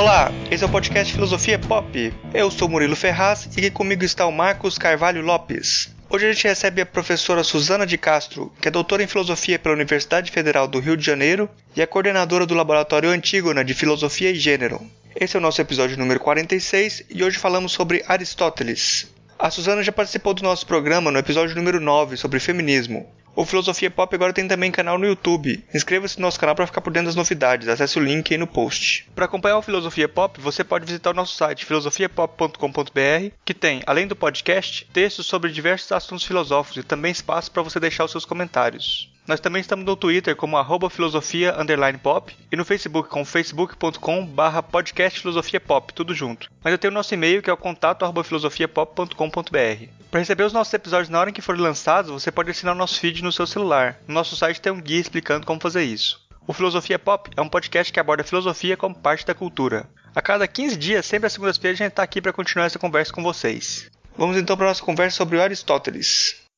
Olá, esse é o podcast Filosofia Pop. Eu sou Murilo Ferraz e aqui comigo está o Marcos Carvalho Lopes. Hoje a gente recebe a professora Suzana de Castro, que é doutora em filosofia pela Universidade Federal do Rio de Janeiro e é coordenadora do Laboratório Antígona de Filosofia e Gênero. Esse é o nosso episódio número 46 e hoje falamos sobre Aristóteles. A Suzana já participou do nosso programa no episódio número 9 sobre feminismo. O Filosofia Pop agora tem também canal no YouTube. Inscreva-se no nosso canal para ficar por dentro das novidades. Acesse o link aí no post. Para acompanhar o Filosofia Pop, você pode visitar o nosso site filosofiapop.com.br, que tem, além do podcast, textos sobre diversos assuntos filosóficos e também espaço para você deixar os seus comentários. Nós também estamos no Twitter como arroba filosofia pop e no Facebook com facebook.com barra podcast filosofia pop, tudo junto. Mas eu tenho o nosso e-mail que é o contato arroba filosofiapop.com.br. Para receber os nossos episódios na hora em que forem lançados, você pode assinar o nosso feed no seu celular. No nosso site tem um guia explicando como fazer isso. O Filosofia Pop é um podcast que aborda filosofia como parte da cultura. A cada 15 dias, sempre às segundas-feiras, a gente está aqui para continuar essa conversa com vocês. Vamos então para a nossa conversa sobre Aristóteles.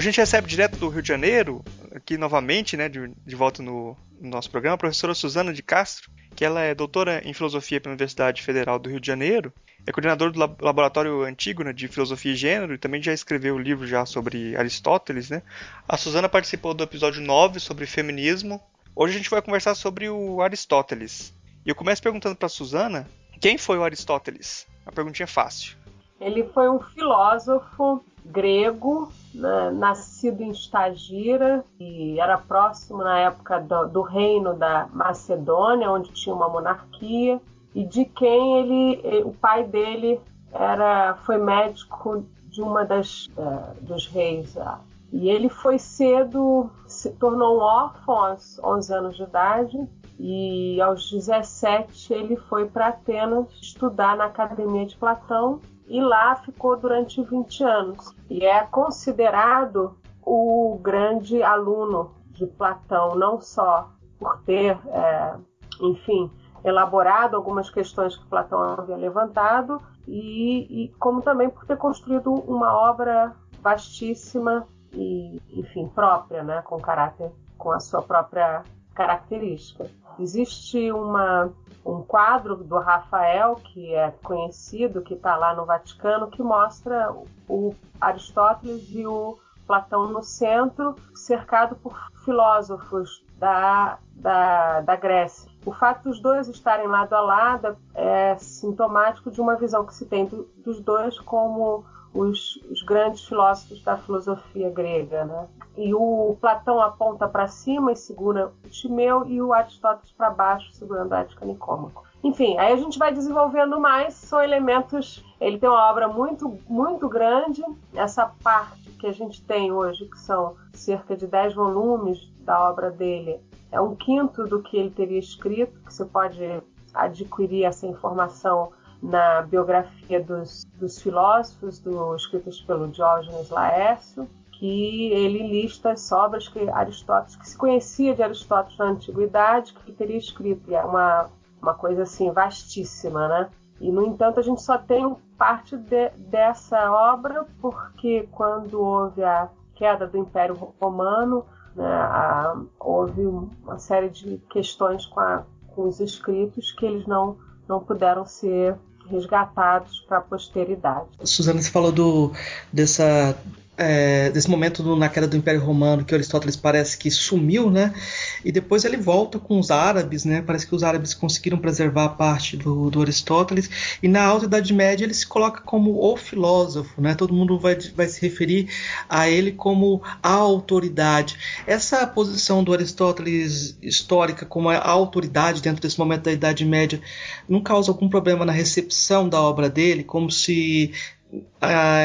A gente recebe direto do Rio de Janeiro, aqui novamente, né, de, de volta no, no, nosso programa, a professora Suzana de Castro, que ela é doutora em filosofia pela Universidade Federal do Rio de Janeiro, é coordenadora do Laboratório Antígona né, de Filosofia e Gênero e também já escreveu um livro já sobre Aristóteles, né? A Suzana participou do episódio 9 sobre feminismo. Hoje a gente vai conversar sobre o Aristóteles. E eu começo perguntando para a Suzana, quem foi o Aristóteles? A perguntinha fácil. Ele foi um filósofo grego, né, nascido em Stagira, e era próximo na época do, do, reino da Macedônia, onde tinha uma monarquia, e de quem ele, o pai dele era, foi médico de uma das uh, dos reis. E ele foi cedo, se tornou um órfão aos 11 anos de idade, e aos 17 ele foi para Atenas estudar na Academia de Platão e lá ficou durante 20 anos. E é considerado o grande aluno de Platão, não só por ter, é, enfim, elaborado algumas questões que Platão havia levantado, e, e, como também por ter construído uma obra vastíssima e, enfim, própria, né, com caráter, com a sua própria característica. Existe uma um quadro do Rafael, que é conhecido, que está lá no Vaticano, que mostra o Aristóteles e o Platão no centro, cercado por filósofos da, da, da Grécia. O fato dos dois estarem lado a lado é sintomático de uma visão que se tem do, dos dois como os, os, grandes filósofos da filosofia grega, né? E o Platão aponta para cima e segura o Timeu e o Aristóteles para baixo segurando o Ética Nicômaco. Enfim, aí a gente vai desenvolvendo mais, são elementos. Ele tem uma obra muito, muito grande. Essa parte que a gente tem hoje, que são cerca de 10 volumes da obra dele, é um quinto do que ele teria escrito, que você pode adquirir essa informação na biografia dos, dos filósofos, do, escritos pelo Diógenes Laércio, que ele lista as obras que Aristóteles, que se conhecia de Aristóteles na antiguidade, que teria escrito. E é uma, uma coisa assim vastíssima, né? E, no entanto, a gente só tem parte de, dessa obra porque quando houve a queda do Império Romano, né, a, houve uma série de questões com, a, com os escritos que eles não, não puderam ser resgatados para a posteridade. Suzana, você falou do, dessa é, desse momento do, na queda do Império Romano que Aristóteles parece que sumiu, né? E depois ele volta com os árabes, né? Parece que os árabes conseguiram preservar a parte do, do Aristóteles. E na Alta Idade Média ele se coloca como o filósofo, né? Todo mundo vai, vai se referir a ele como a autoridade. Essa posição do Aristóteles histórica como a autoridade dentro desse momento da Idade Média não causa algum problema na recepção da obra dele, como se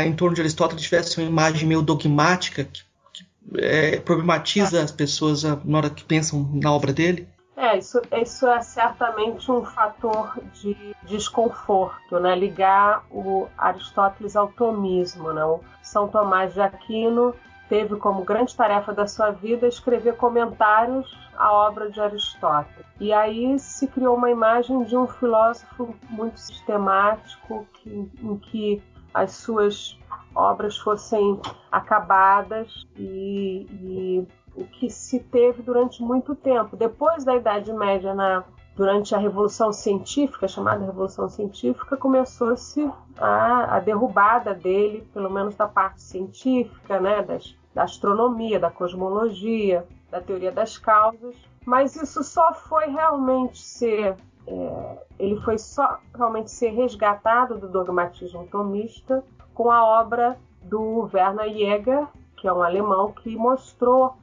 em torno de Aristóteles tivesse uma imagem meio dogmática que, que é, problematiza as pessoas na hora que pensam na obra dele? É, isso, isso é certamente um fator de desconforto, né? Ligar o Aristóteles ao tomismo, né? O São Tomás de Aquino teve como grande tarefa da sua vida escrever comentários à obra de Aristóteles. E aí se criou uma imagem de um filósofo muito sistemático, que, em que as suas obras fossem acabadas e, e o que se teve durante muito tempo. Depois da Idade Média, na, durante a Revolução Científica, chamada Revolução Científica, começou-se a, a, derrubada dele, pelo menos da parte científica, né, das, da astronomia, da cosmologia, da teoria das causas. Mas isso só foi realmente ser é, ele foi só realmente ser resgatado do dogmatismo tomista com a obra do Werner Jäger, que é um alemão que mostrou,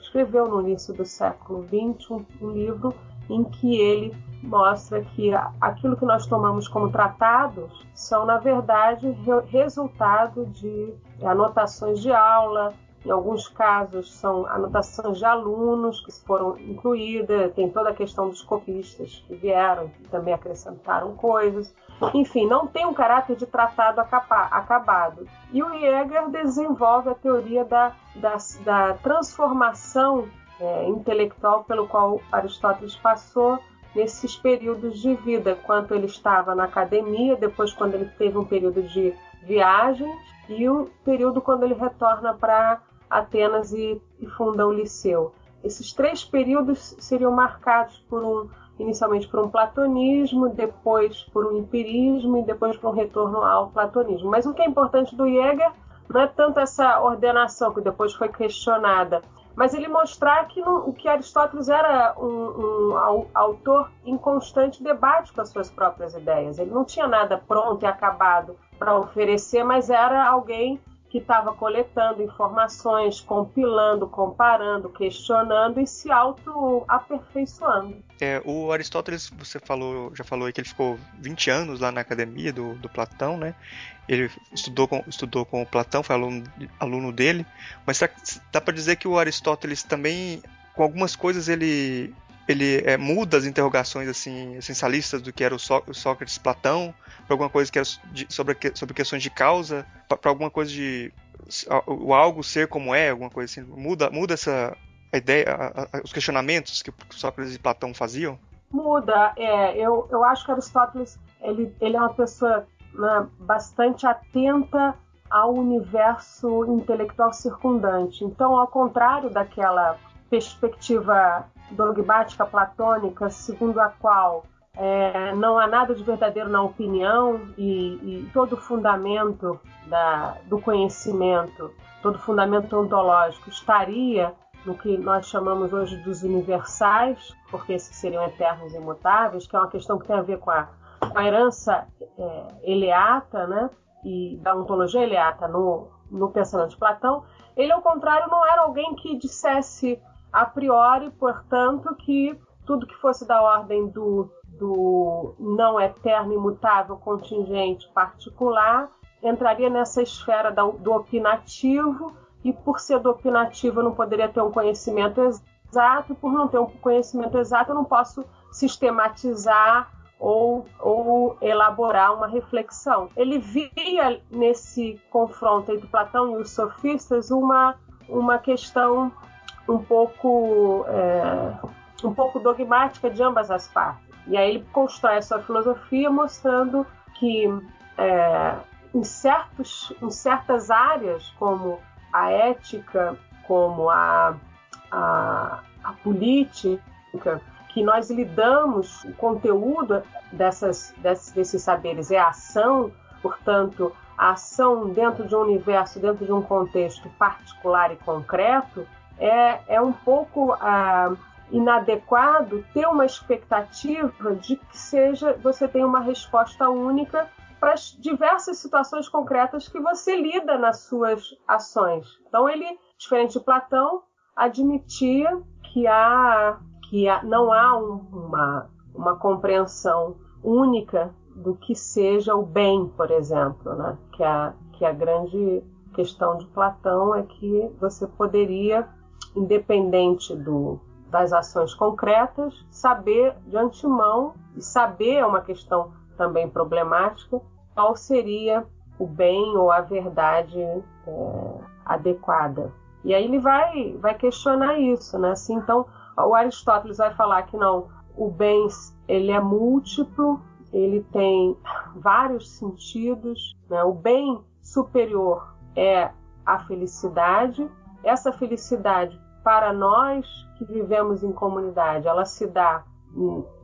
escreveu no início do século XX um, livro em que ele mostra que aquilo que nós tomamos como tratados são, na verdade, resultado de anotações de aula, em alguns casos, são anotações de alunos que foram incluídas, tem toda a questão dos copistas que vieram, que também acrescentaram coisas. Enfim, não tem um caráter de tratado acabado. E o Jäger desenvolve a teoria da, da, da transformação é, intelectual pelo qual Aristóteles passou nesses períodos de vida, quanto ele estava na academia, depois quando ele teve um período de viagens e o período quando ele retorna para Atenas e, e funda o Liceu. Esses três períodos seriam marcados por um inicialmente por um platonismo, depois por um empirismo e depois por um retorno ao platonismo. Mas o que é importante do Jäger não é tanto essa ordenação que depois foi questionada, mas ele mostrar que, no, que Aristóteles era um, um, autor em constante debate com as suas próprias ideias. Ele não tinha nada pronto e acabado para oferecer, mas era alguém que estava coletando informações, compilando, comparando, questionando e se auto-aperfeiçoando. É, o Aristóteles, você falou, já falou aí que ele ficou 20 anos lá na academia do, do Platão, né? Ele estudou com, estudou com o Platão, foi aluno, aluno dele, mas dá, dá para dizer que o Aristóteles também, com algumas coisas, ele ele é, muda as interrogações assim essencialistas do que era o, Só, o Sócrates Platão para alguma coisa que era de, sobre, sobre questões de causa para alguma coisa de o algo ser como é alguma coisa assim. Muda muda essa a ideia a, a, os questionamentos que Sócrates e Platão faziam? Muda é eu, eu acho que Aristóteles ele, ele é uma pessoa né, bastante atenta ao universo intelectual circundante. Então ao contrário daquela perspectiva dogmática platônica, segundo a qual é, não há nada de verdadeiro na opinião e, e todo o fundamento da, do conhecimento, todo o fundamento ontológico estaria no que nós chamamos hoje dos universais, porque esses seriam eternos e imutáveis, que é uma questão que tem a ver com a, com a herança é, eleata, né? E da ontologia eleata no, no pensamento de Platão. Ele, ao contrário, não era alguém que dissesse a priori, portanto, que tudo que fosse da ordem do, do não eterno, imutável, contingente, particular, entraria nessa esfera do opinativo, e por ser do opinativo eu não poderia ter um conhecimento exato, por não ter um conhecimento exato eu não posso sistematizar ou, ou elaborar uma reflexão. Ele via nesse confronto entre Platão e os sofistas uma, uma questão um pouco, é, um pouco dogmática de ambas as partes. E aí ele constrói a sua filosofia mostrando que é, em, certos, em certas áreas, como a ética, como a, a, a política, que nós lidamos, o conteúdo dessas, desses, desses saberes é a ação, portanto, a ação dentro de um universo, dentro de um contexto particular e concreto, é, é um pouco ah, inadequado ter uma expectativa de que seja você tenha uma resposta única para as diversas situações concretas que você lida nas suas ações. Então ele, diferente de Platão, admitia que há que há, não há um, uma, uma compreensão única do que seja o bem, por exemplo, né? que, a, que a grande questão de Platão é que você poderia independente do, das ações concretas, saber de antemão, e saber é uma questão também problemática, qual seria o bem ou a verdade é, adequada. E aí ele vai, vai questionar isso, né? Assim, então, o Aristóteles vai falar que não, o bem ele é múltiplo, ele tem vários sentidos, né? O bem superior é a felicidade. Essa felicidade, para nós que vivemos em comunidade, ela se dá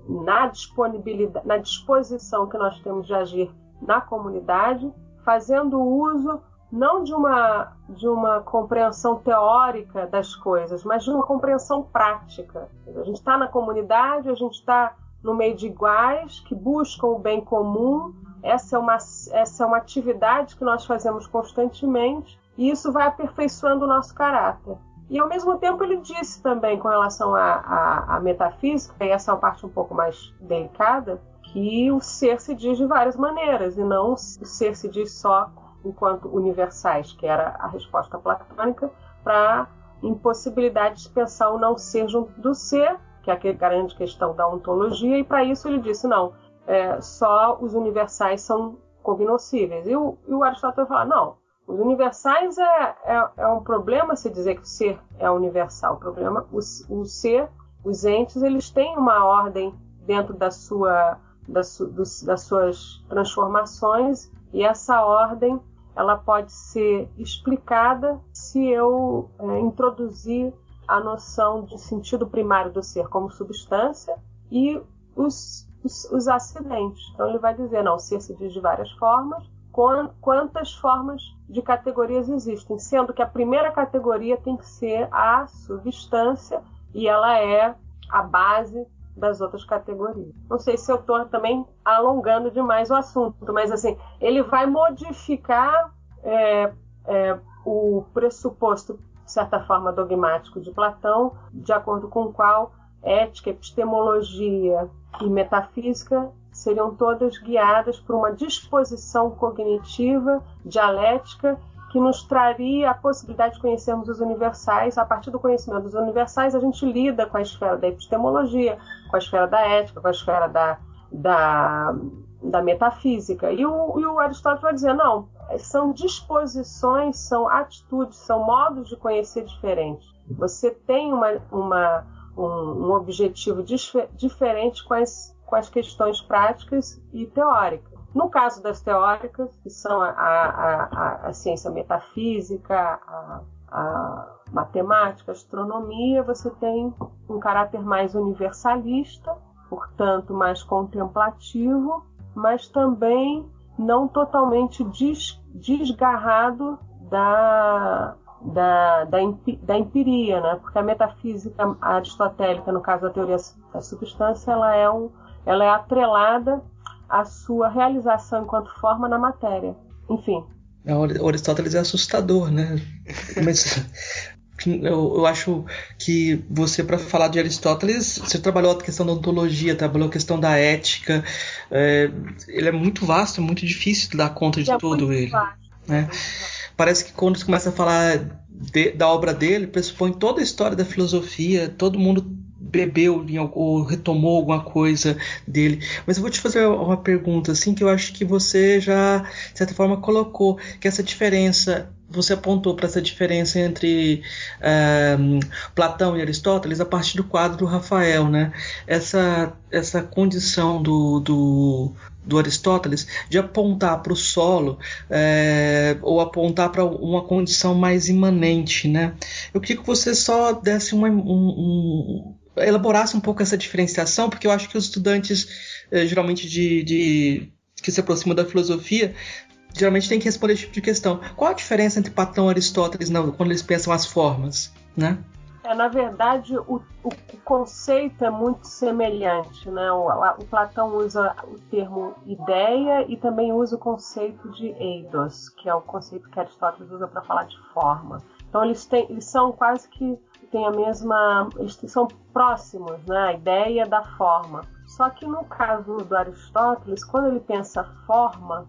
na disponibilidade, na disposição que nós temos de agir na comunidade, fazendo uso não de uma, de uma compreensão teórica das coisas, mas de uma compreensão prática. A gente está na comunidade, a gente está no meio de iguais que buscam o bem comum. Essa é, uma, essa é uma atividade que nós fazemos constantemente e isso vai aperfeiçoando o nosso caráter. E ao mesmo tempo ele disse também com relação à metafísica, e essa é uma parte um pouco mais delicada, que o ser se diz de várias maneiras, e não o ser se diz só enquanto universais, que era a resposta platônica, para impossibilidade de pensar o não ser junto do ser, que é a grande questão da ontologia, e para isso ele disse: não, é, só os universais são cognoscíveis. E o, e o Aristóteles fala: não, os universais é, é, é, um problema se dizer que o ser é universal. O problema, o, o ser, os entes, eles têm uma ordem dentro da sua, da su, das suas transformações e essa ordem ela pode ser explicada se eu é, introduzir a noção de sentido primário do ser como substância e os, os, os acidentes. Então ele vai dizer, não, o ser se diz de várias formas, quantas formas de categorias existem, sendo que a primeira categoria tem que ser a substância e ela é a base das outras categorias. Não sei se eu estou também alongando demais o assunto, mas assim, ele vai modificar é, é, o pressuposto, de certa forma, dogmático de Platão, de acordo com o qual ética, epistemologia e metafísica seriam todas guiadas por uma disposição cognitiva, dialética, que nos traria a possibilidade de conhecermos os universais. A partir do conhecimento dos universais, a gente lida com a esfera da epistemologia, com a esfera da ética, com a esfera da, da, da metafísica. E o, e o Aristóteles vai dizer: não, são disposições, são atitudes, são modos de conhecer diferentes. Você tem uma, uma, um, um objetivo dif diferente com as com as questões práticas e teóricas. No caso das teóricas, que são a, a, a, a ciência metafísica, a, matemática, a astronomia, você tem um caráter mais universalista, portanto, mais contemplativo, mas também não totalmente des, desgarrado da, da, da, da, empiria, né? porque a metafísica aristotélica, no caso da teoria da substância, ela é um, ela é atrelada à sua realização enquanto forma na matéria. Enfim. É, o Aristóteles é assustador, né? Mas eu, eu, acho que você, para falar de Aristóteles, você trabalhou a questão da ontologia, trabalhou a questão da ética. É, ele é muito vasto, é muito difícil dar conta de é tudo ele. Né? Parece que quando você começa a falar de, da obra dele, pressupõe toda a história da filosofia, todo mundo bebeu ou retomou alguma coisa dele. Mas eu vou te fazer uma pergunta assim que eu acho que você já de certa forma colocou que essa diferença você apontou para essa diferença entre um, Platão e Aristóteles a partir do quadro do Rafael, né? Essa essa condição do, do do Aristóteles de apontar para o solo é, ou apontar para uma condição mais imanente, né? Eu queria que você só desse uma, um, um, elaborasse um pouco essa diferenciação, porque eu acho que os estudantes, eh, geralmente de, de, que se aproximam da filosofia, geralmente têm que responder esse tipo de questão. Qual a diferença entre Platão e Aristóteles quando eles pensam as formas, né? É, na verdade, o, o, conceito é muito semelhante. Né? O, o, Platão usa o termo ideia e também usa o conceito de eidos, que é o conceito que Aristóteles usa para falar de forma. Então, eles, têm, eles são quase que têm a mesma. Eles são próximos, né? A ideia da forma. Só que no caso do Aristóteles, quando ele pensa forma,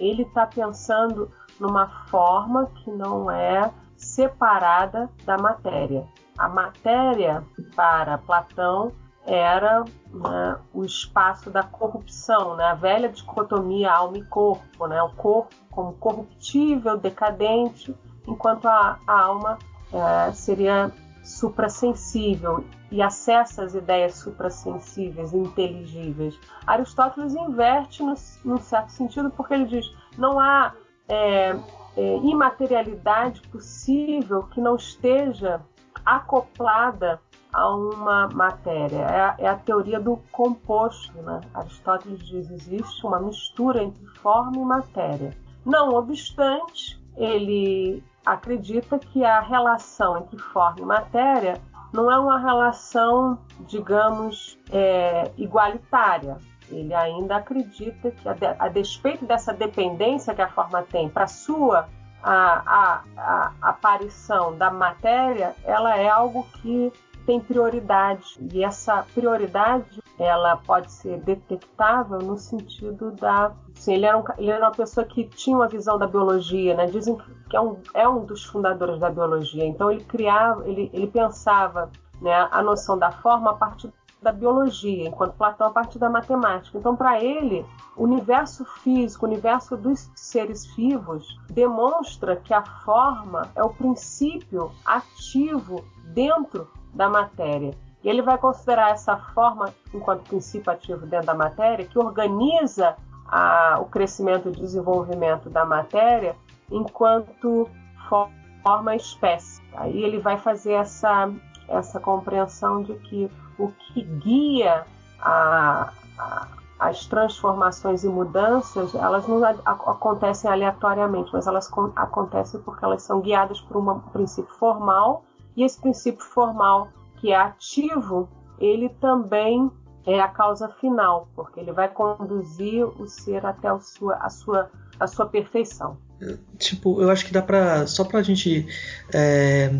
ele está pensando numa forma que não é separada da matéria. A matéria, para Platão, era né, o espaço da corrupção, né, a velha dicotomia alma e corpo, né, o corpo como corruptível, decadente, enquanto a, a alma é, seria suprassensível e acessa as ideias suprassensíveis, inteligíveis. Aristóteles inverte no, num certo sentido porque ele diz não há é, é, imaterialidade possível que não esteja acoplada a uma matéria. É a, é a teoria do composto. Né? Aristóteles diz existe uma mistura entre forma e matéria. Não obstante, ele acredita que a relação entre forma e matéria não é uma relação, digamos, é, igualitária. Ele ainda acredita que, a, de, a, despeito dessa dependência que a forma tem para sua a, a, a aparição da matéria, ela é algo que tem prioridade. E essa prioridade ela pode ser detectável no sentido da assim, ele, era um, ele era uma pessoa que tinha uma visão da biologia né? Dizem que é um, é um dos fundadores da biologia. Então ele criava ele, ele pensava né, a noção da forma a partir da biologia, enquanto Platão a partir da matemática. Então, para ele, o universo físico, o universo dos seres vivos, demonstra que a forma é o princípio ativo dentro da matéria. E ele vai considerar essa forma, enquanto princípio ativo dentro da matéria, que organiza a, o crescimento e desenvolvimento da matéria enquanto forma espécie. Aí ele vai fazer essa, essa compreensão de que o que guia a, a, as transformações e mudanças, elas não acontecem aleatoriamente, mas elas acontecem porque elas são guiadas por um princípio formal e esse princípio formal, que é ativo, ele também é a causa final, porque ele vai conduzir o ser até a sua, a sua, a sua perfeição. Tipo, eu acho que dá para só para a gente é,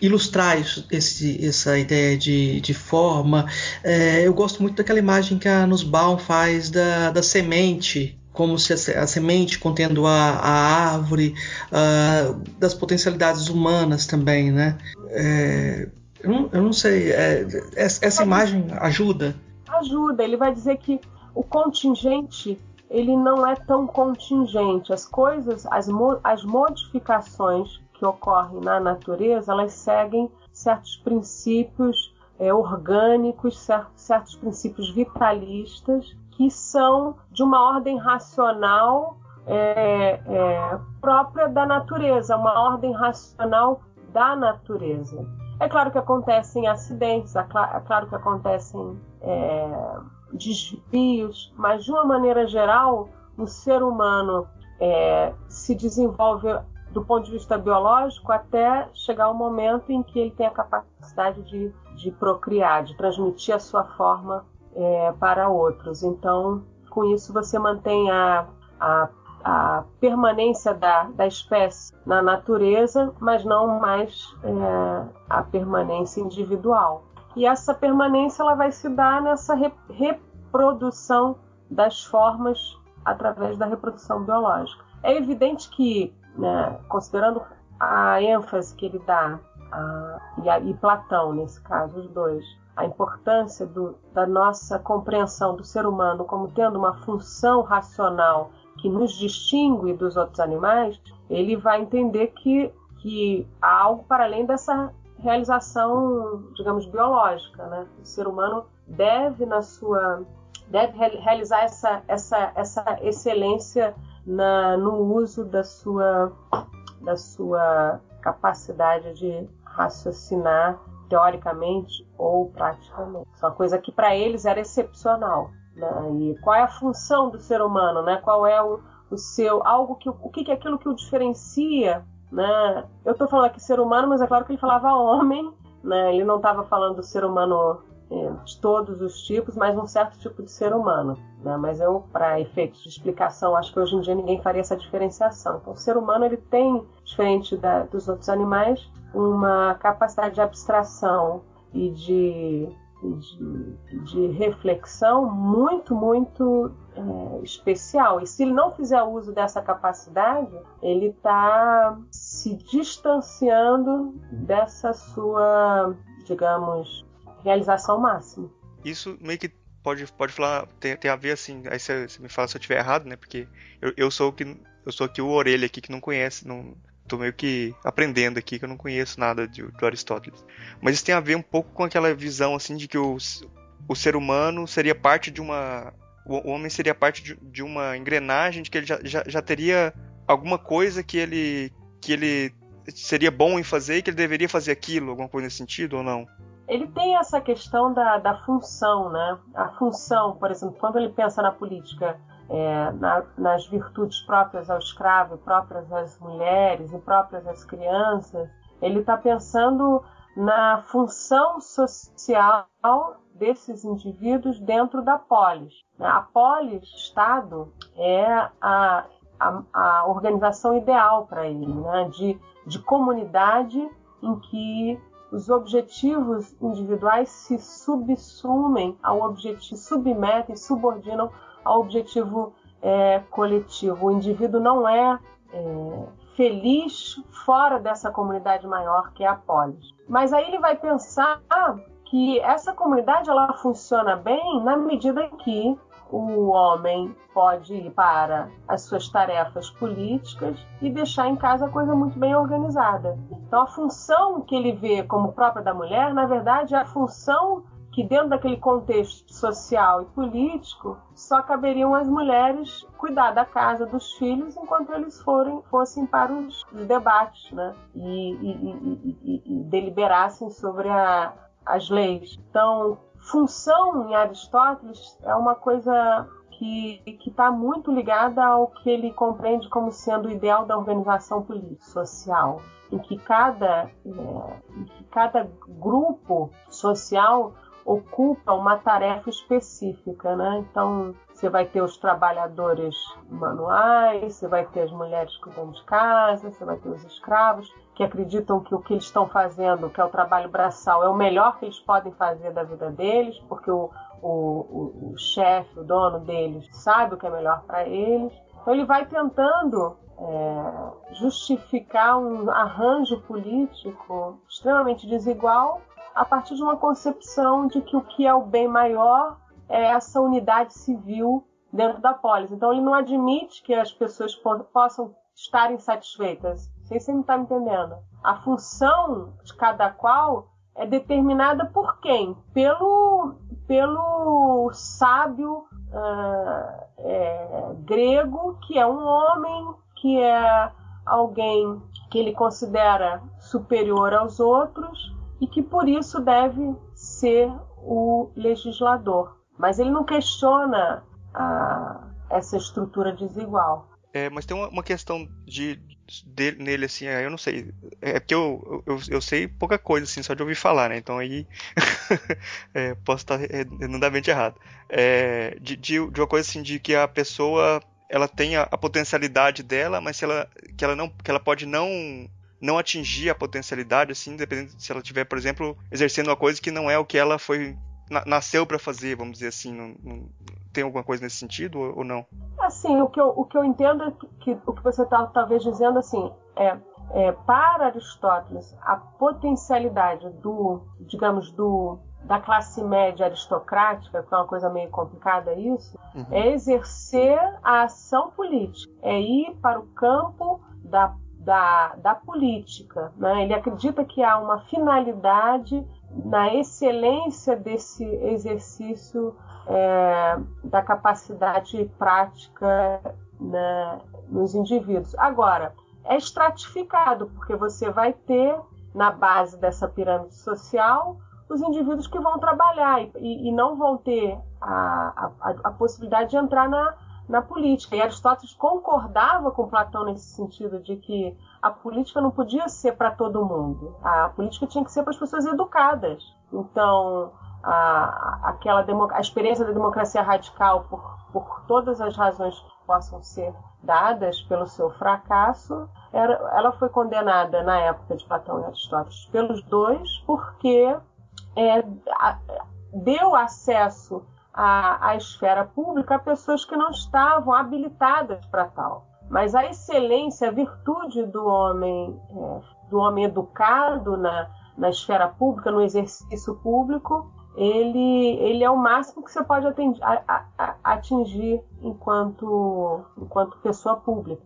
ilustrar isso, esse, essa ideia de, de forma. É, eu gosto muito daquela imagem que a Nussbaum faz da, da semente como se a, semente contendo a, a árvore, uh, das potencialidades humanas também, né? É, eu, não, eu, não, sei, é, essa imagem ajuda? Ajuda, ele vai dizer que o contingente ele não é tão contingente. As coisas, as, as modificações que ocorrem na natureza, elas seguem certos princípios é, orgânicos, certos, certos princípios vitalistas que são de uma ordem racional é, é, própria da natureza, uma ordem racional da natureza. É claro que acontecem acidentes, é, é claro que acontecem é, desvios, mas de uma maneira geral, o ser humano é, se desenvolve do ponto de vista biológico até chegar o momento em que ele tem a capacidade de, de procriar, de transmitir a sua forma é, para outros. Então, com isso, você mantém a, a, a permanência da, da espécie na natureza, mas não mais é, a permanência individual. E essa permanência ela vai se dar nessa re, reprodução das formas através da reprodução biológica. É evidente que, né, considerando a ênfase que ele dá, a, e, a, e Platão, nesse caso, os dois, a importância do, da nossa compreensão do ser humano como tendo uma função racional que nos distingue dos outros animais, ele vai entender que, que há algo para além dessa realização, digamos, biológica. Né? O ser humano deve, na sua, deve realizar essa, essa, essa excelência na, no uso da sua, da sua capacidade de raciocinar teoricamente ou praticamente. Isso é uma coisa que para eles era excepcional. Né? E qual é a função do ser humano? Né? Qual é o, o seu algo que o que é aquilo que o diferencia? Né? Eu estou falando aqui ser humano, mas é claro que ele falava homem. Né? Ele não estava falando do ser humano de todos os tipos, mas um certo tipo de ser humano. Né? Mas eu, para efeitos de explicação, acho que hoje em dia ninguém faria essa diferenciação. Então, o ser humano ele tem, diferente da, dos outros animais, uma capacidade de abstração e de, de, de reflexão muito, muito é, especial. E se ele não fizer uso dessa capacidade, ele está se distanciando dessa sua, digamos, realização máxima. Isso meio que pode, pode falar, tem, tem a ver assim, aí você, você me fala se eu estiver errado, né? Porque eu, eu sou que eu sou aqui o orelha aqui que não conhece, não tô meio que aprendendo aqui que eu não conheço nada de, do Aristóteles. Mas isso tem a ver um pouco com aquela visão assim de que o, o ser humano seria parte de uma o homem seria parte de, de uma engrenagem de que ele já, já, já teria alguma coisa que ele que ele seria bom em fazer e que ele deveria fazer aquilo, alguma coisa nesse sentido ou não? Ele tem essa questão da, da função, né? A função, por exemplo, quando ele pensa na política, é, na, nas virtudes próprias ao escravo, próprias às mulheres e próprias às crianças, ele está pensando na função social desses indivíduos dentro da polis. A polis, Estado, é a, a, a organização ideal para ele, né? de, de comunidade em que os objetivos individuais se subsumem ao objetivo, submetem, subordinam ao objetivo é, coletivo. O indivíduo não é, é, feliz fora dessa comunidade maior que é a polis. Mas aí ele vai pensar que essa comunidade ela funciona bem na medida em que o homem pode ir para as suas tarefas políticas e deixar em casa a coisa muito bem organizada. Então, a função que ele vê como própria da mulher, na verdade, é a função que, dentro daquele contexto social e político, só caberiam as mulheres cuidar da casa dos filhos enquanto eles forem, fossem para os debates né? e, e, e, e deliberassem sobre a, as leis. Então, função em Aristóteles é uma coisa que está muito ligada ao que ele compreende como sendo o ideal da organização política, social, em que cada, é, em que cada grupo social ocupa uma tarefa específica, né? Então, você vai ter os trabalhadores manuais, você vai ter as mulheres cuidando de casa, você vai ter os escravos que acreditam que o que eles estão fazendo, que é o trabalho braçal, é o melhor que eles podem fazer da vida deles, porque o, o, o, o chefe, o dono deles, sabe o que é melhor para eles. Então ele vai tentando é, justificar um arranjo político extremamente desigual a partir de uma concepção de que o que é o bem maior é essa unidade civil dentro da polis. Então ele não admite que as pessoas po possam estar insatisfeitas. Sei se você não está me entendendo. A função de cada qual é determinada por quem? Pelo, pelo sábio uh, é, grego, que é um homem, que é alguém que ele considera superior aos outros e que por isso deve ser o legislador. Mas ele não questiona a, essa estrutura desigual. É, mas tem uma, uma questão de, nele, assim, é, eu não sei. É porque eu, eu, eu, sei pouca coisa, assim, só de ouvir falar, né? Então aí é, posso estar redundamente errado. É, de, de, de, uma coisa assim, de que a pessoa ela tem a, a potencialidade dela, mas ela, que ela não que ela pode não não atingir a potencialidade, assim, dependendo se ela tiver, por exemplo, exercendo uma coisa que não é o que ela foi na, nasceu para fazer, vamos dizer assim. Não, não, tem alguma coisa nesse sentido ou, ou, não? Assim, o que eu, o que eu entendo é que, que o que você está talvez dizendo assim é, é para Aristóteles a potencialidade do, digamos, do da classe média aristocrática, que é uma coisa meio complicada isso, uhum. é exercer a ação política, é ir para o campo da da, da política. Né? Ele acredita que há uma finalidade na excelência desse exercício é, da capacidade prática né, nos indivíduos. Agora, é estratificado, porque você vai ter na base dessa pirâmide social os indivíduos que vão trabalhar e, e não vão ter a, a, a possibilidade de entrar na, na política. E Aristóteles concordava com Platão nesse sentido de que a política não podia ser para todo mundo. A política tinha que ser para as pessoas educadas. Então, a, aquela a experiência da democracia radical, por, por todas as razões que possam ser dadas pelo seu fracasso, era, ela foi condenada na época de Platão e Aristóteles pelos dois, porque é, a, deu acesso à, à esfera pública pessoas que não estavam habilitadas para tal. Mas a excelência, a virtude do homem, é, do homem educado na, na esfera pública, no exercício público, ele, ele é o máximo que você pode atingir, atingir enquanto, enquanto pessoa pública.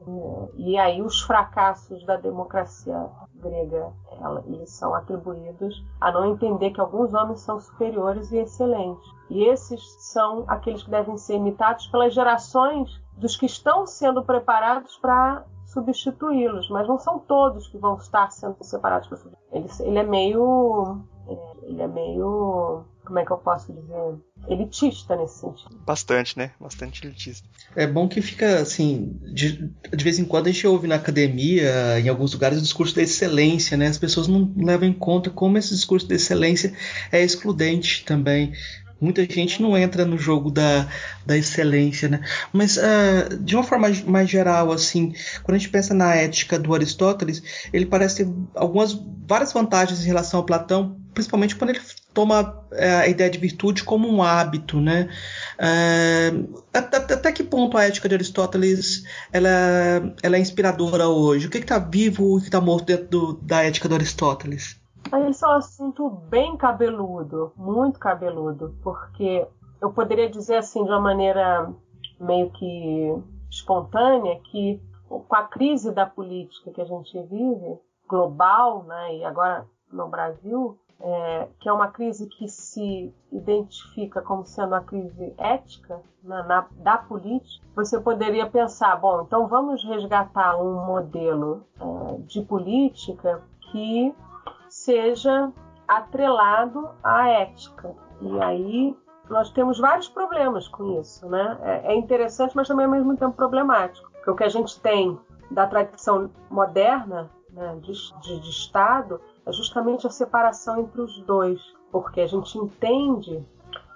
E aí os fracassos da democracia grega ela, eles são atribuídos a não entender que alguns homens são superiores e excelentes. E esses são aqueles que devem ser imitados pelas gerações dos que estão sendo preparados para substituí-los, mas não são todos que vão estar sendo separados para ele, ele é meio ele é meio como é que eu posso dizer elitista nesse sentido. Bastante, né? Bastante elitista. É bom que fica assim, de, de vez em quando a gente ouve na academia, em alguns lugares, o discurso da excelência, né? As pessoas não levam em conta como esse discurso da excelência é excludente também muita gente não entra no jogo da, da excelência, né? Mas uh, de uma forma mais geral, assim, quando a gente pensa na ética do Aristóteles, ele parece ter algumas várias vantagens em relação ao Platão, principalmente quando ele toma uh, a ideia de virtude como um hábito, né? Uh, até, até, que ponto a ética de Aristóteles ela, ela é inspiradora hoje? O que está vivo e o que está morto dentro do, da ética do Aristóteles? Esse é um assunto bem cabeludo, muito cabeludo, porque eu poderia dizer assim de uma maneira meio que espontânea que com a crise da política que a gente vive, global, né, e agora no Brasil, é, que é uma crise que se identifica como sendo uma crise ética na, na, da política, você poderia pensar, bom, então vamos resgatar um modelo é, de política que seja atrelado à ética. E aí nós temos vários problemas com isso, né? É, é interessante, mas também ao mesmo tempo problemático. Porque o que a gente tem da tradição moderna né, de, de, de Estado é justamente a separação entre os dois, porque a gente entende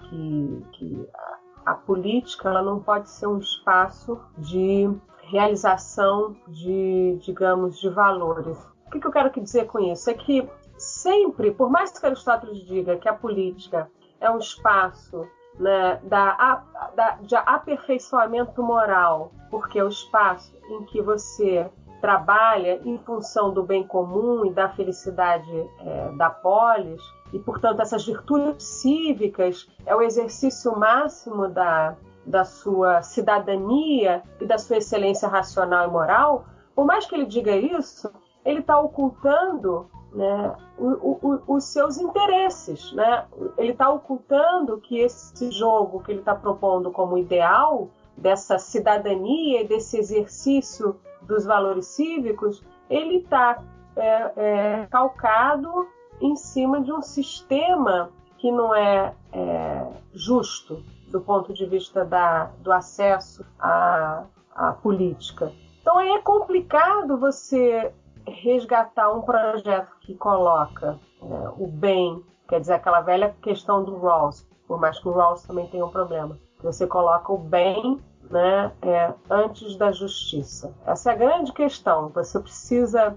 que, que a, a política ela não pode ser um espaço de realização de, digamos, de valores. O que, que eu quero dizer com isso? É que sempre, por mais que Aristóteles diga que a política é um espaço né, da, da, de aperfeiçoamento moral, porque é o espaço em que você trabalha em função do bem comum e da felicidade é, da polis, e portanto essas virtudes cívicas é o exercício máximo da, da sua cidadania e da sua excelência racional e moral, por mais que ele diga isso, ele está ocultando né, o, o, os seus interesses. Né? Ele está ocultando que esse jogo que ele está propondo como ideal, dessa cidadania e desse exercício dos valores cívicos, ele está é, é, calcado em cima de um sistema que não é, é justo do ponto de vista da, do acesso à, à política. Então é complicado você resgatar um projeto que coloca é, o bem, quer dizer, aquela velha questão do Rawls, por mais que o Rawls também tenha um problema, você coloca o bem né, é, antes da justiça. Essa é a grande questão. Você precisa.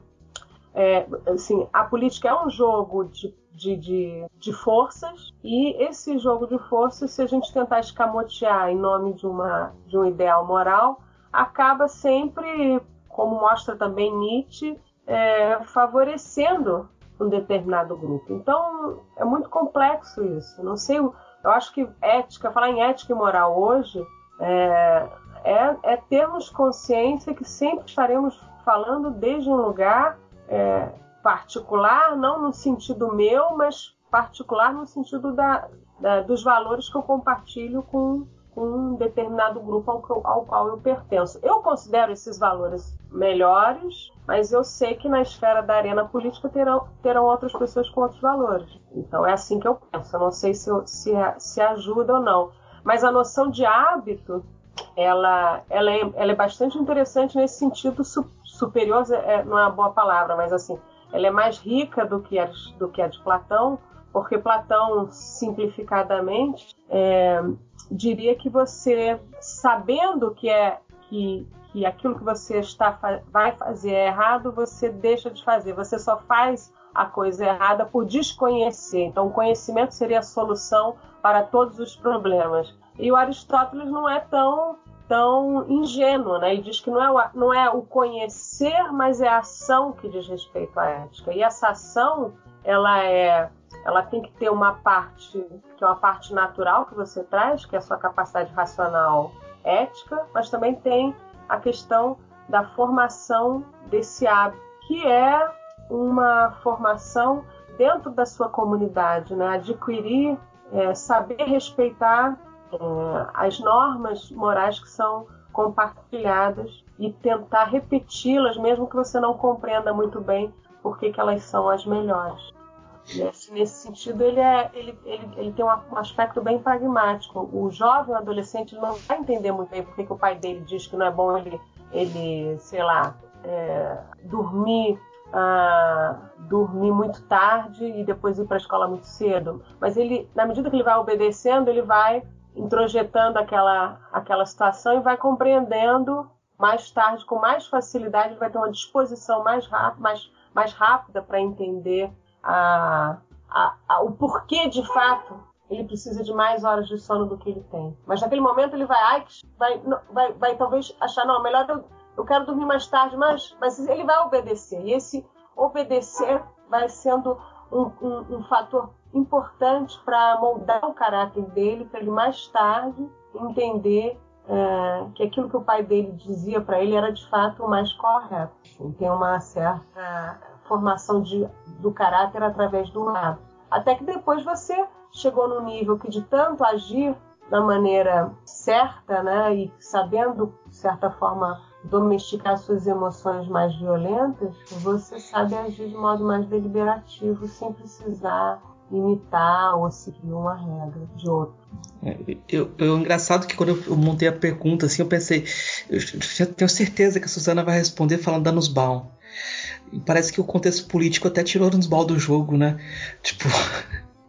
É, assim, a política é um jogo de, de, de, de, forças, e esse jogo de forças, se a gente tentar escamotear em nome de, uma, de um ideal moral, acaba sempre, como mostra também Nietzsche, é, favorecendo um determinado grupo. Então é muito complexo isso. Não sei, eu acho que ética, falar em ética e moral hoje é, é, é termos consciência que sempre estaremos falando desde um lugar é, particular, não no sentido meu, mas particular no sentido da, da, dos valores que eu compartilho com, com um determinado grupo ao, ao qual eu pertenço. Eu considero esses valores melhores, mas eu sei que na esfera da arena política terão, terão outras pessoas com outros valores. Então é assim que eu penso. Eu não sei se, se, se ajuda ou não. Mas a noção de hábito, ela, ela, é, ela é bastante interessante nesse sentido su, superior, é, não é uma boa palavra, mas assim, ela é mais rica do que a, do que a de Platão, porque Platão, simplificadamente, é, diria que você, sabendo que é que, que aquilo que você está vai fazer é errado, você deixa de fazer. Você só faz a coisa errada por desconhecer. Então, o conhecimento seria a solução para todos os problemas. E o Aristóteles não é tão tão ingênuo, né? Ele diz que não é, o, não é o conhecer, mas é a ação que diz respeito à ética. E essa ação, ela é ela tem que ter uma parte que é uma parte natural que você traz, que é a sua capacidade racional ética, mas também tem a questão da formação desse hábito, que é uma formação dentro da sua comunidade, né? adquirir, é, saber respeitar é, as normas morais que são compartilhadas e tentar repeti-las, mesmo que você não compreenda muito bem por que, que elas são as melhores. Nesse, nesse sentido, ele, é, ele, ele, ele tem um aspecto bem pragmático. O jovem, o adolescente, não vai entender muito bem por que, o pai dele diz que não é bom ele, ele sei lá, é, dormir ah, dormir muito tarde e depois ir para a escola muito cedo. Mas ele, na medida que ele vai obedecendo, ele vai introjetando aquela, aquela situação e vai compreendendo mais tarde, com mais facilidade, ele vai ter uma disposição mais, mais, mais rápida para entender a, a, a, o porquê de fato ele precisa de mais horas de sono do que ele tem. Mas naquele momento ele vai, ai, vai, vai, vai talvez achar, não, melhor eu, eu quero dormir mais tarde, mas, mas ele vai obedecer. E esse obedecer vai sendo um, um, um fator importante para moldar o caráter dele, para ele mais tarde entender é, que aquilo que o pai dele dizia para ele era de fato o mais correto. Tem uma certa formação de, do caráter através do hábito. Até que depois você chegou no nível que de tanto agir da maneira certa, né, e sabendo de certa forma domesticar suas emoções mais violentas, você sabe agir de modo mais deliberativo, sem precisar imitar ou seguir uma regra de outro. É, eu, eu, engraçado que quando eu montei a pergunta, assim, eu pensei, eu já tenho certeza que a Suzana vai responder falando da Nussbaum. E parece que o contexto político até tirou Nussbaum do jogo, né? Tipo.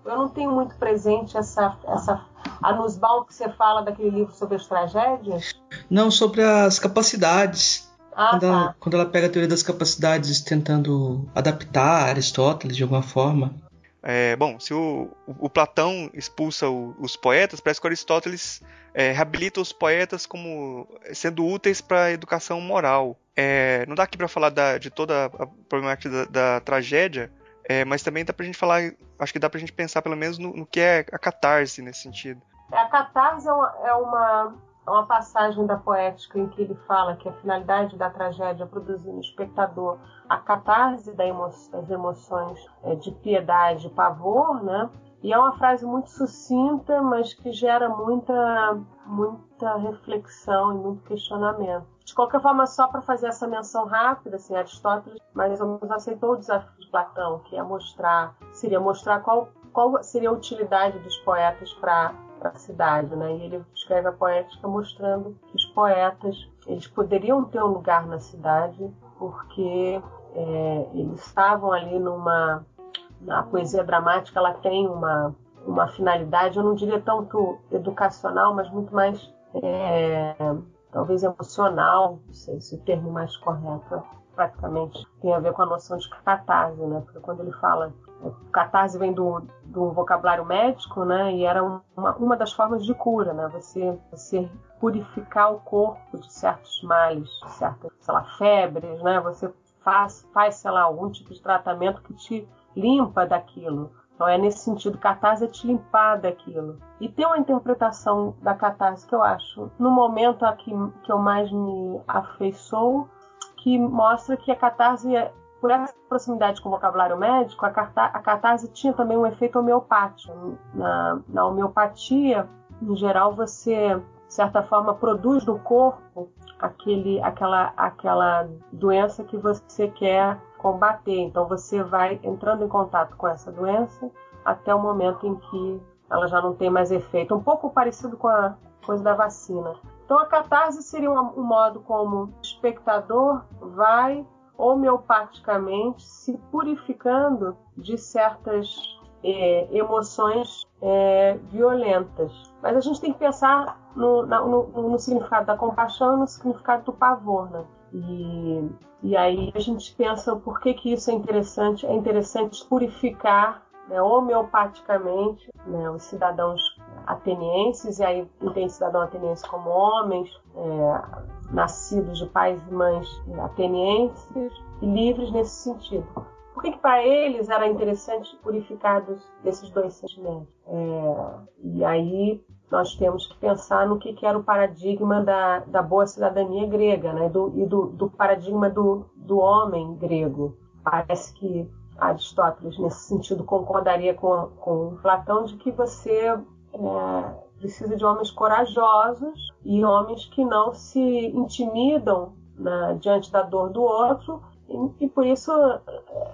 Eu não tenho muito presente essa, essa a Nussbaum que você fala daquele livro sobre as tragédias? Não, sobre as capacidades. Ah, quando, tá. ela, quando ela pega a teoria das capacidades tentando adaptar Aristóteles de alguma forma. É, bom, se o, o Platão expulsa o, os poetas, parece que Aristóteles é, reabilita os poetas como sendo úteis para a educação moral. É, não dá aqui para falar da, de toda a problemática da, da tragédia, é, mas também dá pra gente falar, acho que dá pra gente pensar pelo menos no, no que é a catarse nesse sentido. A catarse é uma, é uma, é uma passagem da poética em que ele fala que a finalidade da tragédia é produzir no espectador a catarse das emoções é, de piedade e pavor, né? E é uma frase muito sucinta, mas que gera muita, muita reflexão e muito questionamento. De qualquer forma, só para fazer essa menção rápida, assim, Aristóteles mais ou aceitou o desafio de Platão, que é mostrar, seria mostrar qual, qual seria a utilidade dos poetas para a cidade, né? E ele escreve a poética mostrando que os poetas eles poderiam ter um lugar na cidade porque é, eles estavam ali numa a poesia dramática ela tem uma, uma finalidade, eu não diria tanto educacional, mas muito mais é, talvez emocional, não sei se o termo mais correto praticamente tem a ver com a noção de catarse, né? Porque quando ele fala catarse vem do, do vocabulário médico, né? E era uma, uma das formas de cura, né? Você, você purificar o corpo de certos males, de certas, sei lá, febres, né? Você faz, faz, sei lá, algum tipo de tratamento que te limpa daquilo. Então é nesse sentido, catarse é te limpar daquilo. E tem uma interpretação da catarse que eu acho, no momento aqui que eu mais me afeiçoo, que mostra que a catarse, é, por essa proximidade com o vocabulário médico, a, catarse tinha também um efeito homeopático. Na, na homeopatia, em geral, você, de certa forma, produz no corpo aquele, aquela, aquela doença que você quer combater. Então você vai entrando em contato com essa doença até o momento em que ela já não tem mais efeito. Um pouco parecido com a coisa da vacina. Então a catarse seria um, modo como o espectador vai homeopaticamente se purificando de certas é, emoções é, violentas. Mas a gente tem que pensar no, no, no, significado da compaixão e no significado do pavor, né? E, e aí a gente pensa por que, que isso é interessante. É interessante purificar né, homeopaticamente né, os cidadãos atenienses, e aí tem cidadão ateniense como homens, é, nascidos de pais e mães atenienses, e livres nesse sentido. Por que, que para eles era interessante purificados desses dois sentimentos? É, e aí nós temos que pensar no que, que era o paradigma da, da boa cidadania grega, né? Do, e do, do paradigma do, do homem grego. Parece que Aristóteles, nesse sentido, concordaria com, com Platão de que você é, precisa de homens corajosos e homens que não se intimidam né, diante da dor do outro e, e, por isso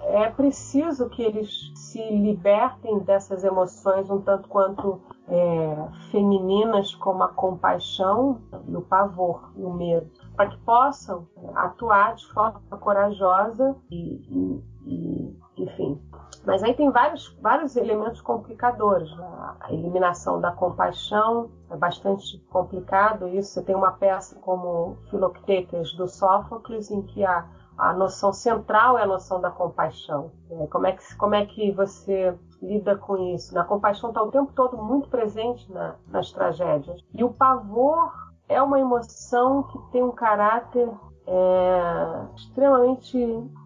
é preciso que eles se libertem dessas emoções um tanto quanto é, femininas como a compaixão e o pavor e o medo para que possam atuar de forma corajosa e, e, e enfim, mas aí tem vários, vários elementos complicadores. Né? A eliminação da compaixão é bastante complicado. Isso você tem uma peça como Filoctetes do Sófocles, em que a, a noção central é a noção da compaixão. É, como, é que, como é que você lida com isso? A compaixão está o tempo todo muito presente na, nas tragédias. E o pavor é uma emoção que tem um caráter é, extremamente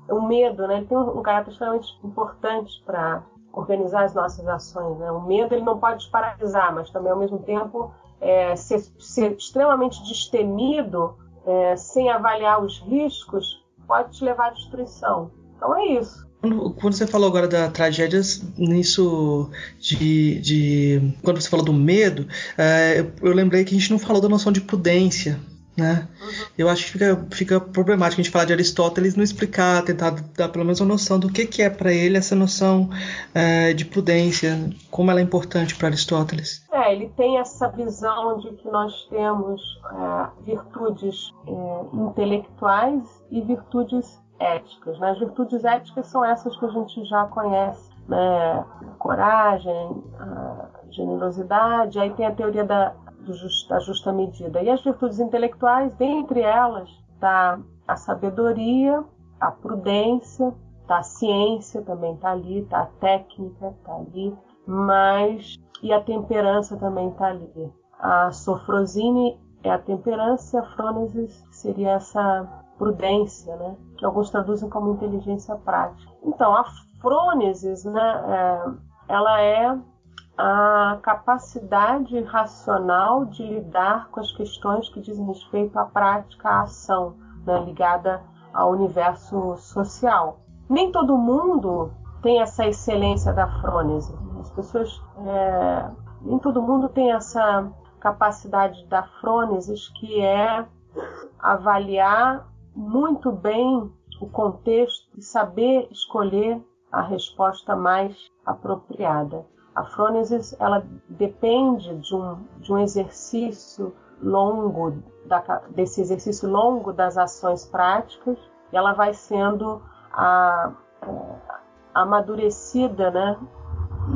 o medo, né? Ele tem um, caráter extremamente importante para organizar as nossas ações. Né? O medo ele não pode te paralisar, mas também ao mesmo tempo é, ser, ser, extremamente destemido, é, sem avaliar os riscos, pode te levar à destruição. Então é isso. Quando você falou agora da tragédias, nisso de, de. Quando você falou do medo, é, eu lembrei que a gente não falou da noção de prudência né? Uhum. Eu acho que fica, fica problemático a gente falar de Aristóteles não explicar, tentar dar pelo menos uma noção do que, que é para ele essa noção é, de prudência, como ela é importante para Aristóteles. É, ele tem essa visão de que nós temos é, virtudes é, intelectuais e virtudes éticas. Né? As virtudes éticas são essas que a gente já conhece, né? coragem, generosidade, aí tem a teoria da da justa medida. E as virtudes intelectuais, dentre elas, está a sabedoria, a prudência, tá a ciência também está ali, tá a técnica está ali, mas e a temperança também está ali. A sofrosine é a temperança a frônesis seria essa prudência, né? Que alguns traduzem como inteligência prática. Então, a frônesis, né, é, ela é a capacidade racional de lidar com as questões que dizem respeito à prática, à ação, né, ligada ao universo social. Nem todo mundo tem essa excelência da frônese. As pessoas, é, nem todo mundo tem essa capacidade da frônesis, que é avaliar muito bem o contexto e saber escolher a resposta mais apropriada. A frônesis ela depende de um, de um exercício longo, da, desse exercício longo das ações práticas, e ela vai sendo a, a, amadurecida né,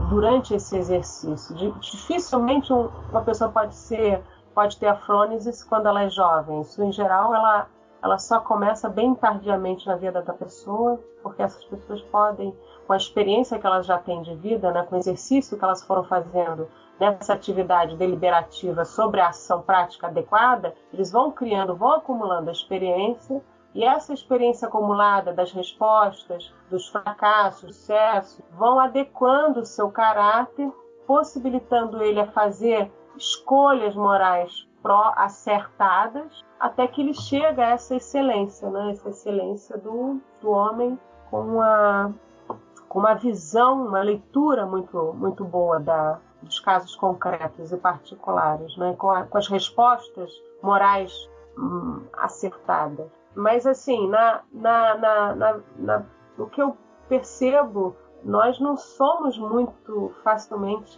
durante esse exercício. Dificilmente uma pessoa pode ser pode ter a frônesis quando ela é jovem. Isso, em geral, ela, ela só começa bem tardiamente na vida da pessoa, porque essas pessoas podem com a experiência que elas já têm de vida, né, com o exercício que elas foram fazendo nessa atividade deliberativa sobre a ação prática adequada, eles vão criando, vão acumulando a experiência e essa experiência acumulada das respostas, dos fracassos, do sucesso, vão adequando o seu caráter, possibilitando ele a fazer escolhas morais pró-acertadas, até que ele chega a essa excelência, né? essa excelência do, do homem com a com uma visão, uma leitura muito, muito boa da, dos casos concretos e particulares, né? com, a, com as respostas morais hum, acertadas. Mas, assim, na, na, na, na, na, o que eu percebo, nós não somos muito facilmente.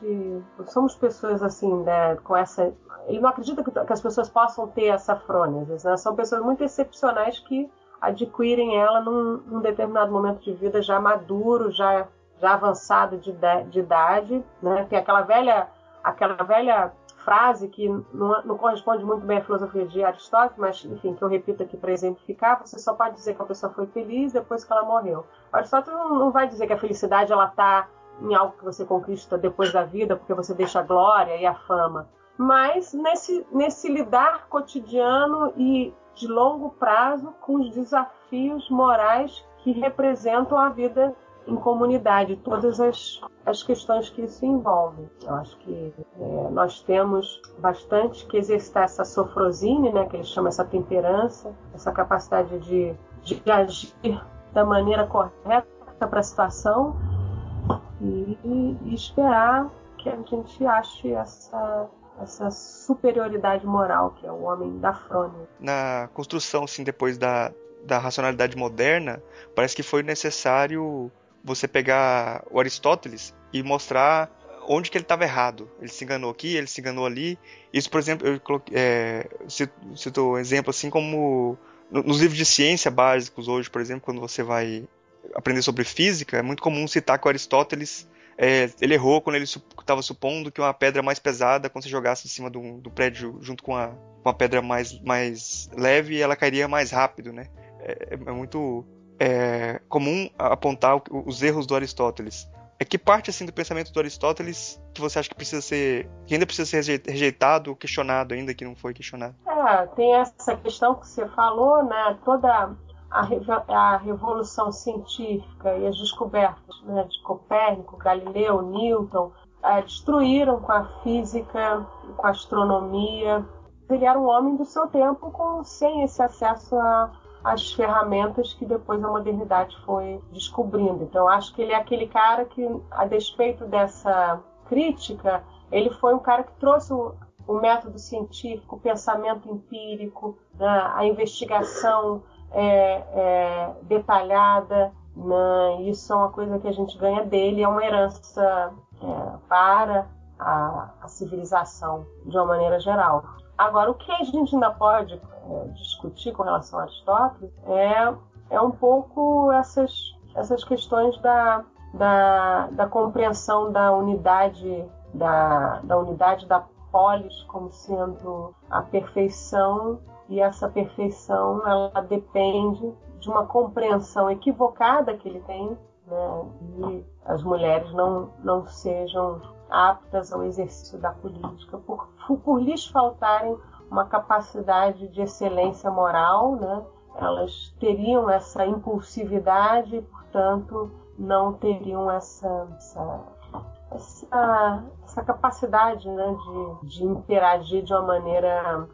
Somos pessoas assim, né, com essa. Ele não acredita que, que as pessoas possam ter essa frônesis, né? São pessoas muito excepcionais que adquirem ela num, num determinado momento de vida já maduro, já, já avançado de, de idade, né? Tem aquela velha, aquela velha frase que não, não, corresponde muito bem à filosofia de Aristóteles, mas enfim, que eu repito aqui para exemplificar, você só pode dizer que a pessoa foi feliz depois que ela morreu. Aristóteles não, não vai dizer que a felicidade ela está em algo que você conquista depois da vida, porque você deixa a glória e a fama. Mas nesse, nesse lidar cotidiano e de longo prazo com os desafios morais que representam a vida em comunidade, todas as, as questões que isso envolve. Eu acho que é, nós temos bastante que exercitar essa sofrosine, né, que eles chamam essa temperança, essa capacidade de, de agir da maneira correta para a situação e, e, esperar que a gente ache essa essa superioridade moral que é o homem da frônia. Na construção, assim, depois da, da racionalidade moderna, parece que foi necessário você pegar o Aristóteles e mostrar onde que ele estava errado. Ele se enganou aqui, ele se enganou ali. Isso, por exemplo, eu coloquei, é, cito, um exemplo assim como nos livros de ciência básicos hoje, por exemplo, quando você vai aprender sobre física, é muito comum citar que o Aristóteles é, ele errou quando ele estava supondo que uma pedra mais pesada, quando você jogasse em cima do, do prédio junto com a, uma pedra mais, mais leve, ela cairia mais rápido, né? É, é muito é, comum apontar os erros do Aristóteles. É que parte assim do pensamento do Aristóteles que você acha que precisa ser, que ainda precisa ser rejeitado, questionado ainda que não foi questionado? É, tem essa questão que você falou, né? Toda a, revolução científica e as descobertas né, de Copérnico, Galileu, Newton é, destruíram com a física, com a astronomia. Ele era um homem do seu tempo com sem esse acesso a as ferramentas que depois a modernidade foi descobrindo. Então, acho que ele é aquele cara que, a despeito dessa crítica, ele foi um cara que trouxe o, o método científico, o pensamento empírico, né, a investigação é, é, detalhada. Né, isso é uma coisa que a gente ganha dele, é uma herança é, para a, a civilização de uma maneira geral. Agora, o que a gente ainda pode é, discutir com relação a Aristóteles é, é um pouco essas, essas questões da, da, da compreensão da unidade da, da unidade da polis como sendo a perfeição e essa perfeição ela depende de uma compreensão equivocada que ele tem né, e as mulheres não, não sejam aptas ao exercício da política, por, por lhes faltarem uma capacidade de excelência moral, né? elas teriam essa impulsividade, portanto, não teriam essa, essa, essa, essa capacidade né, de, de interagir de uma maneira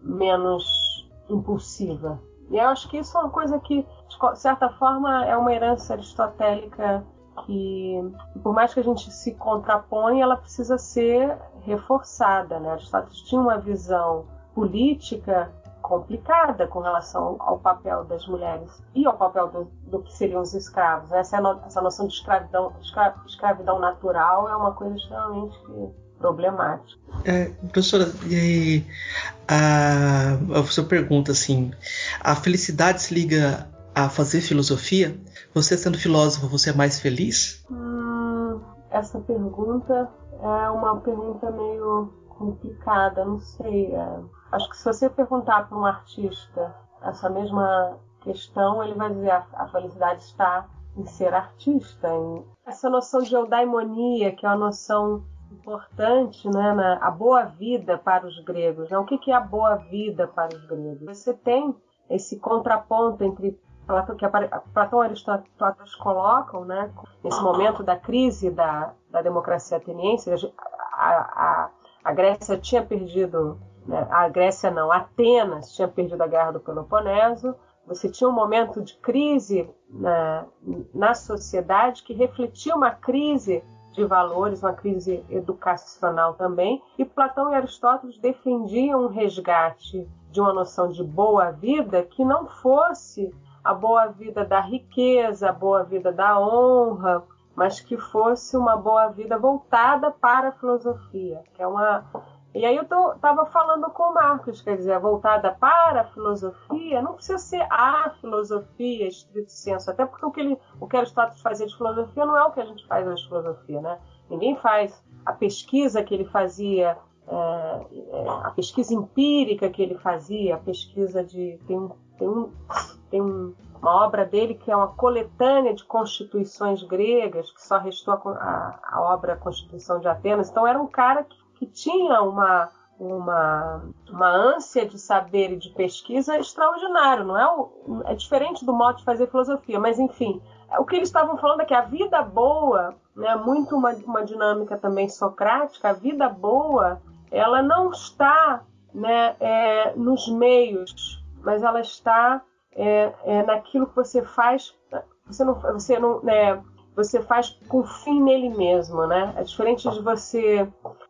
menos impulsiva. E eu acho que isso é uma coisa que, certa forma, é uma herança aristotélica que, por mais que a gente se contrapõe, ela precisa ser reforçada. Né? Aristóteles tinha uma visão política complicada com relação ao papel das mulheres e ao papel do, do que seriam os escravos. Essa, é no, essa noção de escravidão, escra, escravidão natural é uma coisa extremamente problemática. É, professora, e a, a sua pergunta assim, a felicidade se liga a fazer filosofia? Você sendo filósofo, você é mais feliz? Hum, essa pergunta é uma pergunta meio complicada, não sei. É, acho que se você perguntar para um artista essa mesma questão, ele vai dizer a, a felicidade está em ser artista. Em... Essa noção de eudaimonia, que é uma noção importante, né, na, a boa vida para os gregos. Né? O que, que é a boa vida para os gregos? Você tem esse contraponto entre que Platão e Aristóteles colocam, né, nesse momento da crise da, da democracia ateniense, a, a, a Grécia tinha perdido, né, a Grécia não, Atenas tinha perdido a guerra do Peloponeso, você tinha um momento de crise na, na sociedade que refletia uma crise de valores, uma crise educacional também, e Platão e Aristóteles defendiam um resgate de uma noção de boa vida que não fosse a boa vida da riqueza, a boa vida da honra, mas que fosse uma boa vida voltada para a filosofia, que é uma e aí eu estava falando com o Marcos, quer dizer, voltada para a filosofia, não precisa ser a filosofia, estrito senso, até porque o que, ele, o que Aristóteles fazia de filosofia não é o que a gente faz hoje de filosofia, né? Ninguém faz a pesquisa que ele fazia, é, é, a pesquisa empírica que ele fazia, a pesquisa de. Tem tem um, tem um, uma obra dele que é uma coletânea de constituições gregas, que só restou a, a, a obra Constituição de Atenas. Então era um cara que, que tinha uma, uma, uma ânsia de saber e de pesquisa extraordinário. Não é, o, é diferente do modo de fazer filosofia, mas enfim, o que eles estavam falando é que a vida boa, né, muito uma, uma dinâmica também socrática, a vida boa, ela não está né, é, nos meios mas ela está é, é, naquilo que você faz. Você não, você não, né, você faz com fim nele mesmo, né? É diferente de você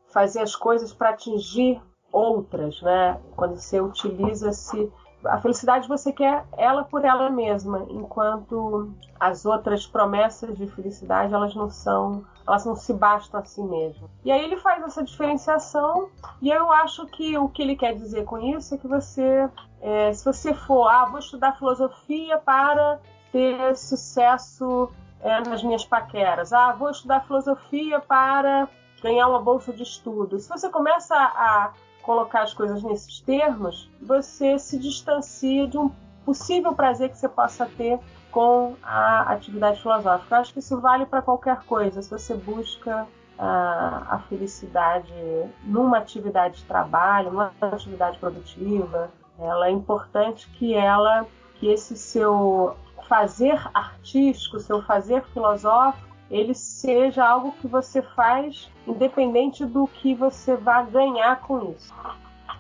fazer as coisas para atingir outras, né? Quando você utiliza-se a felicidade você quer ela por ela mesma, enquanto as outras promessas de felicidade elas não são, elas não se bastam a si mesmas. E aí ele faz essa diferenciação e eu acho que o que ele quer dizer com isso é que você, é, se você for, ah, vou estudar filosofia para ter sucesso é, nas minhas paqueras, ah, vou estudar filosofia para ganhar uma bolsa de estudo. Se você começa a colocar as coisas nesses termos, você se distancia de um possível prazer que você possa ter com a atividade filosófica. Eu acho que isso vale para qualquer coisa. Se você busca a, a, felicidade numa atividade de trabalho, numa atividade produtiva, ela é importante que ela, que esse seu fazer artístico, seu fazer filosófico, ele seja algo que você faz independente do que você vai ganhar com isso.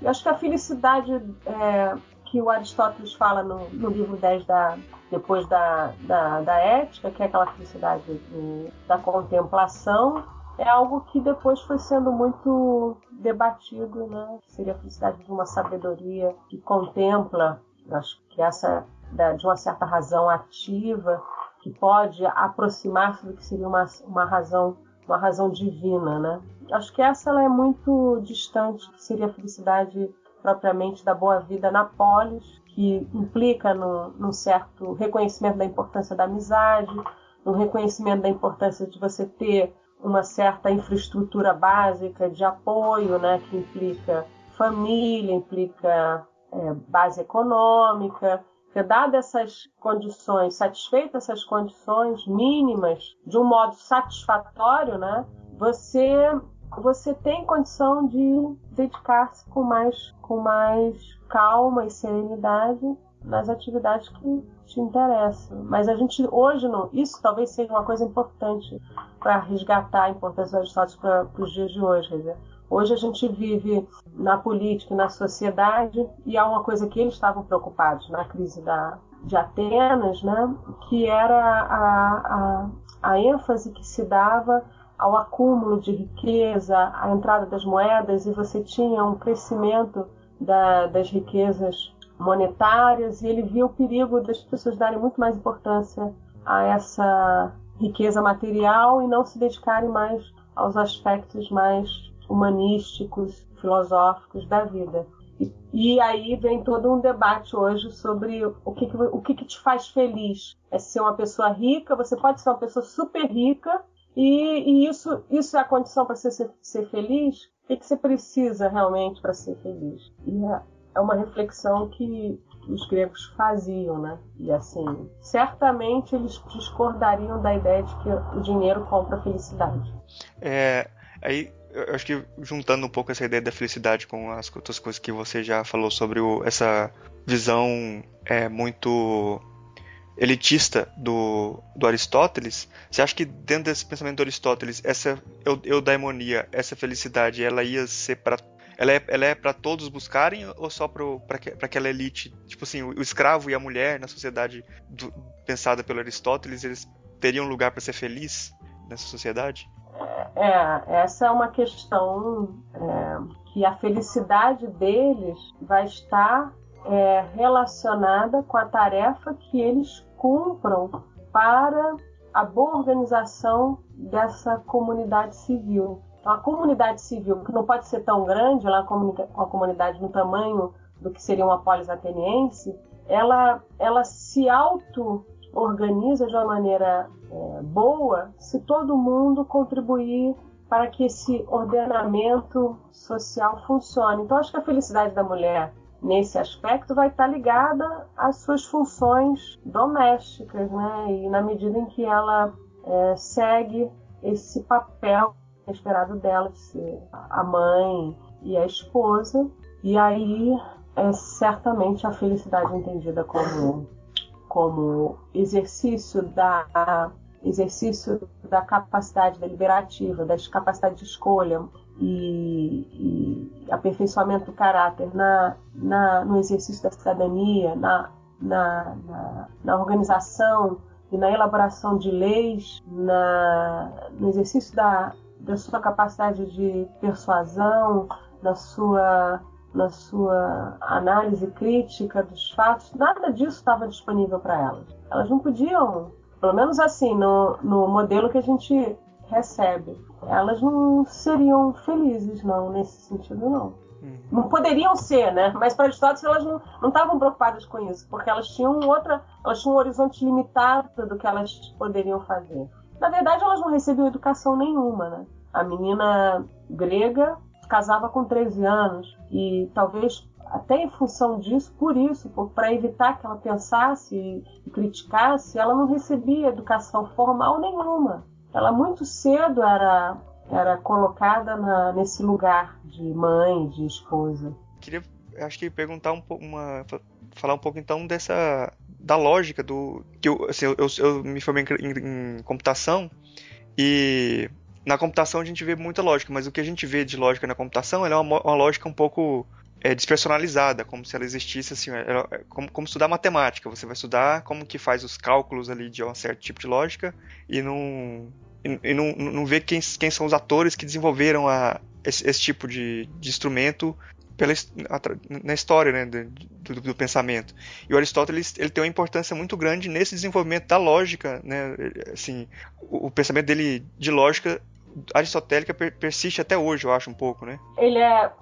Eu acho que a felicidade é, que o Aristóteles fala no, no, livro 10 da, depois da, da, da ética, que é aquela felicidade de, da contemplação, é algo que depois foi sendo muito debatido, né? Seria a felicidade de uma sabedoria que contempla, acho que essa de uma certa razão ativa que pode aproximar-se do que seria uma, uma razão uma razão divina, né? Acho que essa ela é muito distante, que seria a felicidade propriamente da boa vida na polis, que implica num, num certo reconhecimento da importância da amizade, no reconhecimento da importância de você ter uma certa infraestrutura básica de apoio, né, que implica família, implica é, base econômica, porque, dadas essas condições, satisfeitas essas condições mínimas, de um modo satisfatório, né, você, você tem condição de dedicar-se com mais, com mais calma e serenidade nas atividades que te interessam. Mas a gente hoje não, isso talvez seja uma coisa importante para resgatar a importância dos estados para os dias de hoje. Quer dizer, Hoje a gente vive na política na sociedade, e há uma coisa que eles estavam preocupados na crise da, de Atenas, né, que era a, a, a ênfase que se dava ao acúmulo de riqueza, à entrada das moedas, e você tinha um crescimento da, das riquezas monetárias, e ele via o perigo das pessoas darem muito mais importância a essa riqueza material e não se dedicarem mais aos aspectos mais humanísticos, filosóficos da vida. E, e, aí vem todo um debate hoje sobre o que, o que, que te faz feliz. É ser uma pessoa rica, você pode ser uma pessoa super rica, e, e isso, isso é a condição para você ser, ser, feliz? O que, que você precisa realmente para ser feliz? E é, é uma reflexão que, que os gregos faziam, né? E assim, certamente eles discordariam da ideia de que o dinheiro compra felicidade. É, aí eu acho que juntando um pouco essa ideia da felicidade com as outras coisas que você já falou sobre o, essa visão é, muito elitista do, do Aristóteles, você acha que dentro desse pensamento do Aristóteles, essa eudaimonia, essa felicidade, ela ia ser para ela é, ela é para todos buscarem ou só para aquela elite? Tipo assim, o, o, escravo e a mulher na sociedade do, pensada pelo Aristóteles, eles teriam lugar para ser feliz nessa sociedade? É, essa é uma questão é, que a felicidade deles vai estar é, relacionada com a tarefa que eles cumpram para a boa organização dessa comunidade civil. Então, a comunidade civil, que não pode ser tão grande, ela é uma comunidade no tamanho do que seria uma polis ateniense, ela, ela se auto organiza de uma maneira é, boa se todo mundo contribuir para que esse ordenamento social funcione. Então, acho que a felicidade da mulher nesse aspecto vai estar ligada às suas funções domésticas, né? E na medida em que ela é, segue esse papel esperado dela de ser a mãe e a esposa, e aí é certamente a felicidade entendida como como exercício da exercício da capacidade deliberativa, da capacidade de escolha e, e aperfeiçoamento do caráter na, na, no exercício da cidadania, na, na, na, na organização e na elaboração de leis, na, no exercício da, da sua capacidade de persuasão, da sua, na sua análise crítica dos fatos, nada disso estava disponível para elas. Elas não podiam, pelo menos assim, no, no modelo que a gente recebe, elas não seriam felizes, não, nesse sentido, não. Uhum. Não poderiam ser, né? Mas para Aristóteles elas não estavam preocupadas com isso, porque elas tinham outra, elas tinham um horizonte limitado do que elas poderiam fazer. Na verdade, elas não recebiam educação nenhuma, né? A menina grega casava com 13 anos e talvez até em função disso, por isso, para evitar que ela pensasse e criticasse, ela não recebia educação formal nenhuma. Ela muito cedo era era colocada na, nesse lugar de mãe, de esposa. Queria, acho que perguntar um pouco, uma, falar um pouco então dessa da lógica do que eu, assim, eu, eu, me formei em, em, computação e na computação a gente vê muita lógica, mas o que a gente vê de lógica na computação é uma, uma lógica um pouco é, despersonalizada, como se ela existisse assim, é, como, como, estudar matemática. Você vai estudar como que faz os cálculos ali de um certo tipo de lógica e não e, e não, não ver quem, quem são os atores que desenvolveram a, esse, esse tipo de, de instrumento pela, na história né, do, do, pensamento. E o Aristóteles ele tem uma importância muito grande nesse desenvolvimento da lógica. Né, assim, o, o pensamento dele de lógica aristotélica per, persiste até hoje, eu acho, um pouco. Né? Ele é,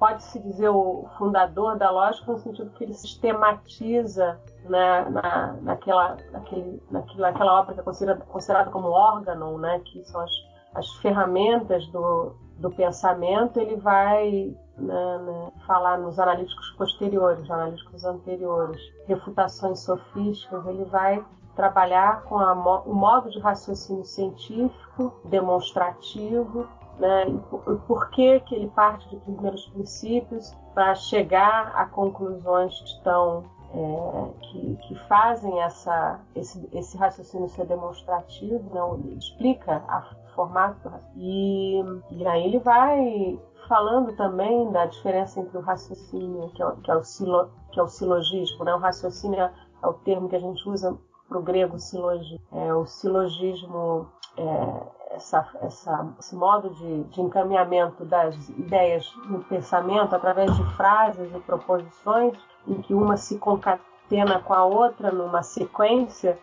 pode-se dizer, o fundador da lógica no sentido que ele sistematiza né, na, naquela, naquele, naquela, naquela obra que é considerada, considerada como órgão, né, que são as, as ferramentas do, do pensamento, ele vai né, né, falar nos analíticos posteriores, analíticos anteriores, refutações sofísticas, ele vai trabalhar com a, o modo de raciocínio científico, demonstrativo, né, e por, que, que ele parte de primeiros princípios para chegar a conclusões que estão é, que, que, fazem essa, esse, esse, raciocínio ser demonstrativo, não, né, explica o formato e, e aí ele vai falando também da diferença entre o raciocínio, que é, que é, o, silo, que é o silogismo, né? o raciocínio é, é o termo que a gente usa para o grego silogismo. É, o silogismo é, essa, essa, esse modo de, de, encaminhamento das ideias no pensamento através de frases e proposições em que uma se concatena com a outra numa sequência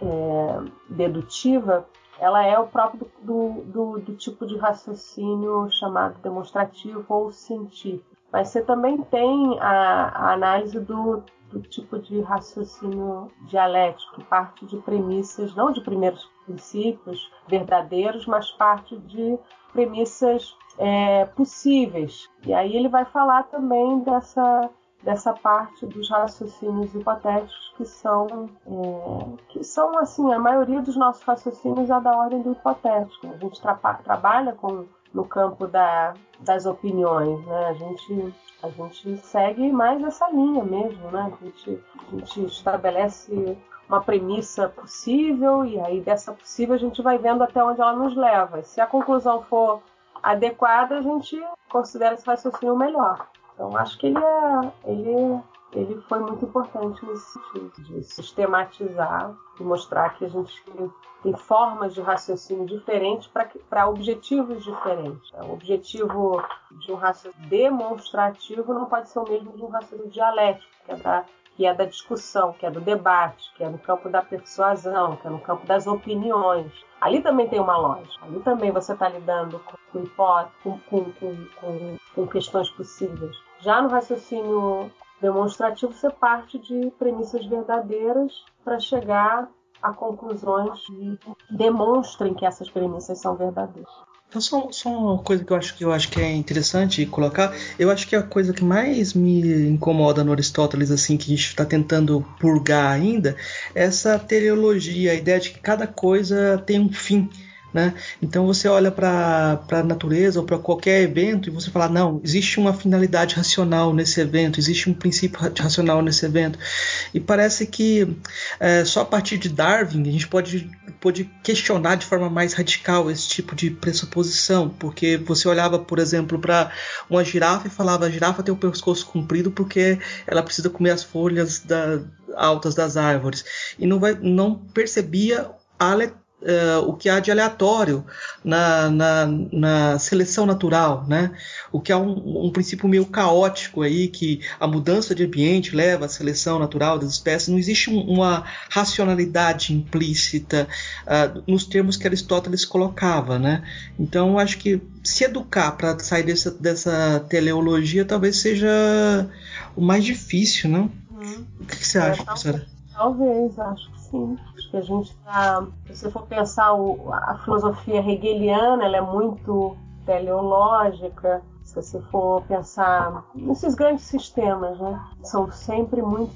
é, dedutiva, ela é o próprio do, do, do, tipo de raciocínio chamado demonstrativo ou científico. Mas você também tem a, a análise do, do tipo de raciocínio dialético, parte de premissas, não de primeiros princípios verdadeiros, mas parte de premissas é, possíveis. E aí ele vai falar também dessa dessa parte dos raciocínios hipotéticos que são é, que são assim a maioria dos nossos raciocínios é da ordem do hipotético. A gente tra trabalha com no campo da, das opiniões né? A gente a gente segue mais essa linha mesmo né? A gente, a gente estabelece uma premissa possível e aí dessa possível a gente vai vendo até onde ela nos leva. E se a conclusão for adequada a gente considera esse raciocínio melhor então acho que ele é, ele, ele foi muito importante nesse sentido de sistematizar e mostrar que a gente tem formas de raciocínio diferentes para objetivos diferentes. O objetivo de um raciocínio demonstrativo não pode ser o mesmo de um raciocínio dialético, que é da que é da discussão, que é do debate, que é no campo da persuasão, que é no campo das opiniões. Ali também tem uma lógica. Ali também você está lidando com, com, com, com, questões possíveis. Já no raciocínio demonstrativo, você parte de premissas verdadeiras para chegar a conclusões que demonstrem que essas premissas são verdadeiras. Então, só, só, uma coisa que eu acho que eu acho que é interessante colocar, eu acho que a coisa que mais me incomoda no Aristóteles, assim, que a gente está tentando purgar ainda, é essa teleologia, a ideia de que cada coisa tem um fim. Né? Então você olha para a natureza ou para qualquer evento e você fala: não, existe uma finalidade racional nesse evento, existe um princípio racional nesse evento. E parece que é, só a partir de Darwin a gente pode, pode questionar de forma mais radical esse tipo de pressuposição, porque você olhava, por exemplo, para uma girafa e falava: a girafa tem o pescoço comprido porque ela precisa comer as folhas da, altas das árvores, e não, vai, não percebia a uh, o que há de aleatório na, na, na, seleção natural, né? O que há um, um, princípio meio caótico aí que a mudança de ambiente leva à seleção natural das espécies. Não existe um, uma racionalidade implícita uh, nos termos que Aristóteles colocava, né? Então acho que se educar para sair dessa, dessa teleologia talvez seja o mais difícil, não? Hum. O que, que você acha, professora? Talvez, acho que sim que a gente está. Se você for pensar o, a filosofia hegeliana, ela é muito teleológica. Se você for pensar nesses grandes sistemas, né? São sempre muito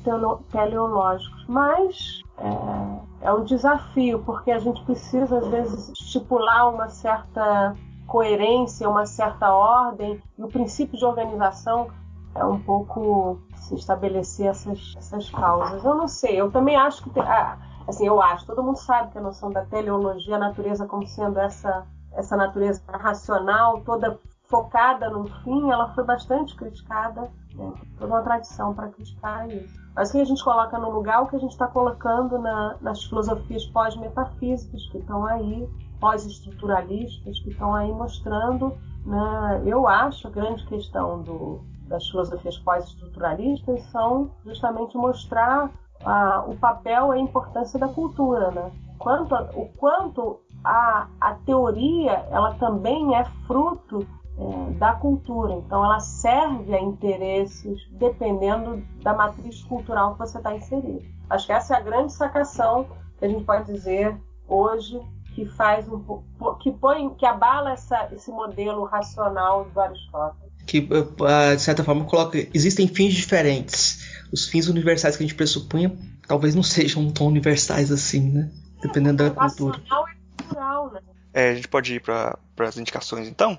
teleológicos. Mas é, é um desafio, porque a gente precisa, às vezes, estipular uma certa coerência, uma certa ordem, e o princípio de organização é um pouco se estabelecer essas, essas causas. Eu não sei, eu também acho que tem, ah, assim, eu acho, todo mundo sabe que a noção da teleologia, a natureza como sendo essa, essa natureza racional, toda focada no fim, ela foi bastante criticada, né? toda uma tradição para criticar isso. Mas que a gente coloca no lugar o que a gente está colocando na, nas filosofias pós-metafísicas que estão aí, pós-estruturalistas, que estão aí mostrando, né? eu acho, a grande questão do, das filosofias pós-estruturalistas são justamente mostrar a, o papel e a importância da cultura, né? Quanto a, o quanto a, a teoria ela também é fruto é, da cultura, então ela serve a interesses dependendo da matriz cultural que você está inserido. Acho que essa é a grande sacação que a gente pode dizer hoje que faz um que põe que abala essa, esse modelo racional do Aristóteles que eh, de certa forma coloca existem fins diferentes os fins universais que a gente pressupunha talvez não sejam tão universais assim, né? Dependendo da cultura. É, cultural, né? é, a gente pode ir para as indicações então?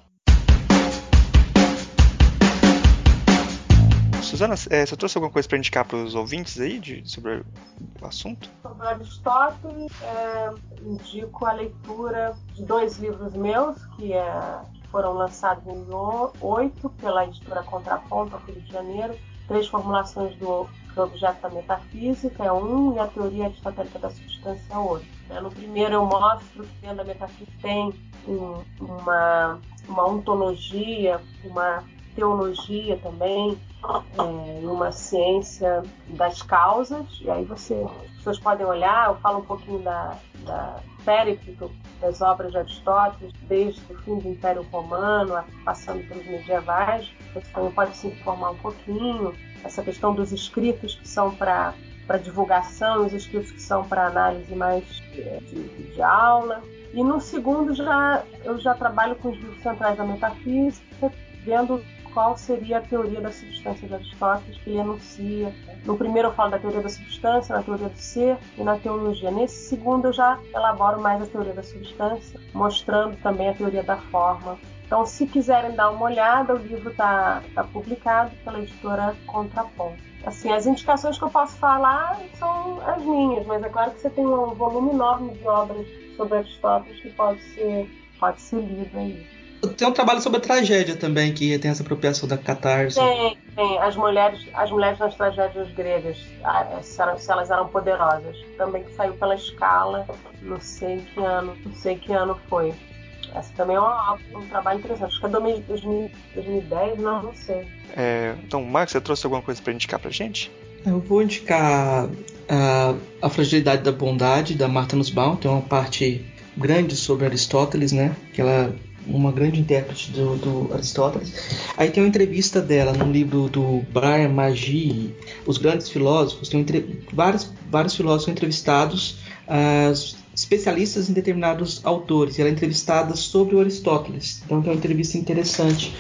Suzana, é, você trouxe alguma coisa para indicar para os ouvintes aí de, sobre o assunto? Sobre Aristóteles, é, indico a leitura de dois livros meus que, é, que foram lançados em oito pela editora Contraponto, aqui de Janeiro, três formulações do, do objeto da metafísica é um e a teoria aristotélica da substância é outro. Né? No primeiro eu mostro que dentro da metafísica tem um, uma, uma ontologia, uma teologia também, é, uma ciência das causas, e aí você, as pessoas podem olhar, eu falo um pouquinho da, da Périclito, das obras de Aristóteles, desde o fim do Império Romano, passando pelos medievais, você também pode se informar um pouquinho, essa questão dos escritos que são para para divulgação, os escritos que são para análise mais é, de, de, aula. E no segundo já eu já trabalho com os livros centrais da metafísica, vendo qual seria a teoria da substância de Aristóteles que ele enuncia. No primeiro eu falo da teoria da substância, na teoria do ser e na teologia. Nesse segundo eu já elaboro mais a teoria da substância, mostrando também a teoria da forma. Então, se quiserem dar uma olhada, o livro está tá publicado pela editora Contraponto. Assim, as indicações que eu posso falar são as minhas, mas é claro que você tem um volume enorme de obras sobre Aristóteles que pode ser, pode ser lido aí. Tem um trabalho sobre a tragédia também, que tem essa apropriação da catarse. Tem, tem. As mulheres, as mulheres nas tragédias gregas, se elas eram poderosas. Também que saiu pela escala, não sei que ano, não sei que ano foi. Essa também é um, um trabalho interessante. Acho que é 2010, não, não sei. É, então, Marcos, você trouxe alguma coisa para indicar pra gente? Eu vou indicar a, a Fragilidade da Bondade, da Martha Nussbaum. Tem uma parte grande sobre Aristóteles, né? Que ela uma grande intérprete do, do, Aristóteles. Aí tem uma entrevista dela no livro do Brian Magee, Os Grandes Filósofos. Tem entre, vários, vários filósofos entrevistados, uh, especialistas em determinados autores. Ela é entrevistada sobre o Aristóteles. Então tem uma entrevista interessante.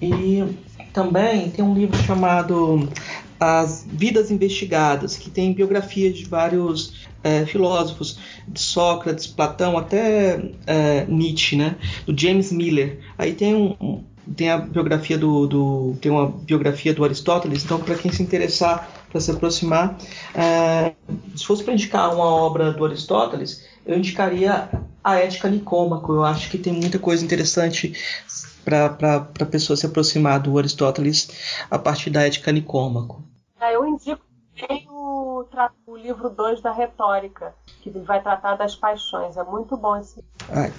E também tem um livro chamado As Vidas Investigadas, que tem biografias de vários é, filósofos, de Sócrates, Platão, até é, Nietzsche, né? Do James Miller. Aí tem um, tem a biografia do, do, tem uma biografia do Aristóteles. Então, para quem se interessar para se aproximar, é, se fosse para indicar uma obra do Aristóteles, eu indicaria a Ética Nicômaco. Eu acho que tem muita coisa interessante para a pessoa se aproximar do Aristóteles a partir da Ética Nicômaco. É, eu indico o, o livro 2 da retórica, que vai tratar das paixões. É muito bom esse. Ah,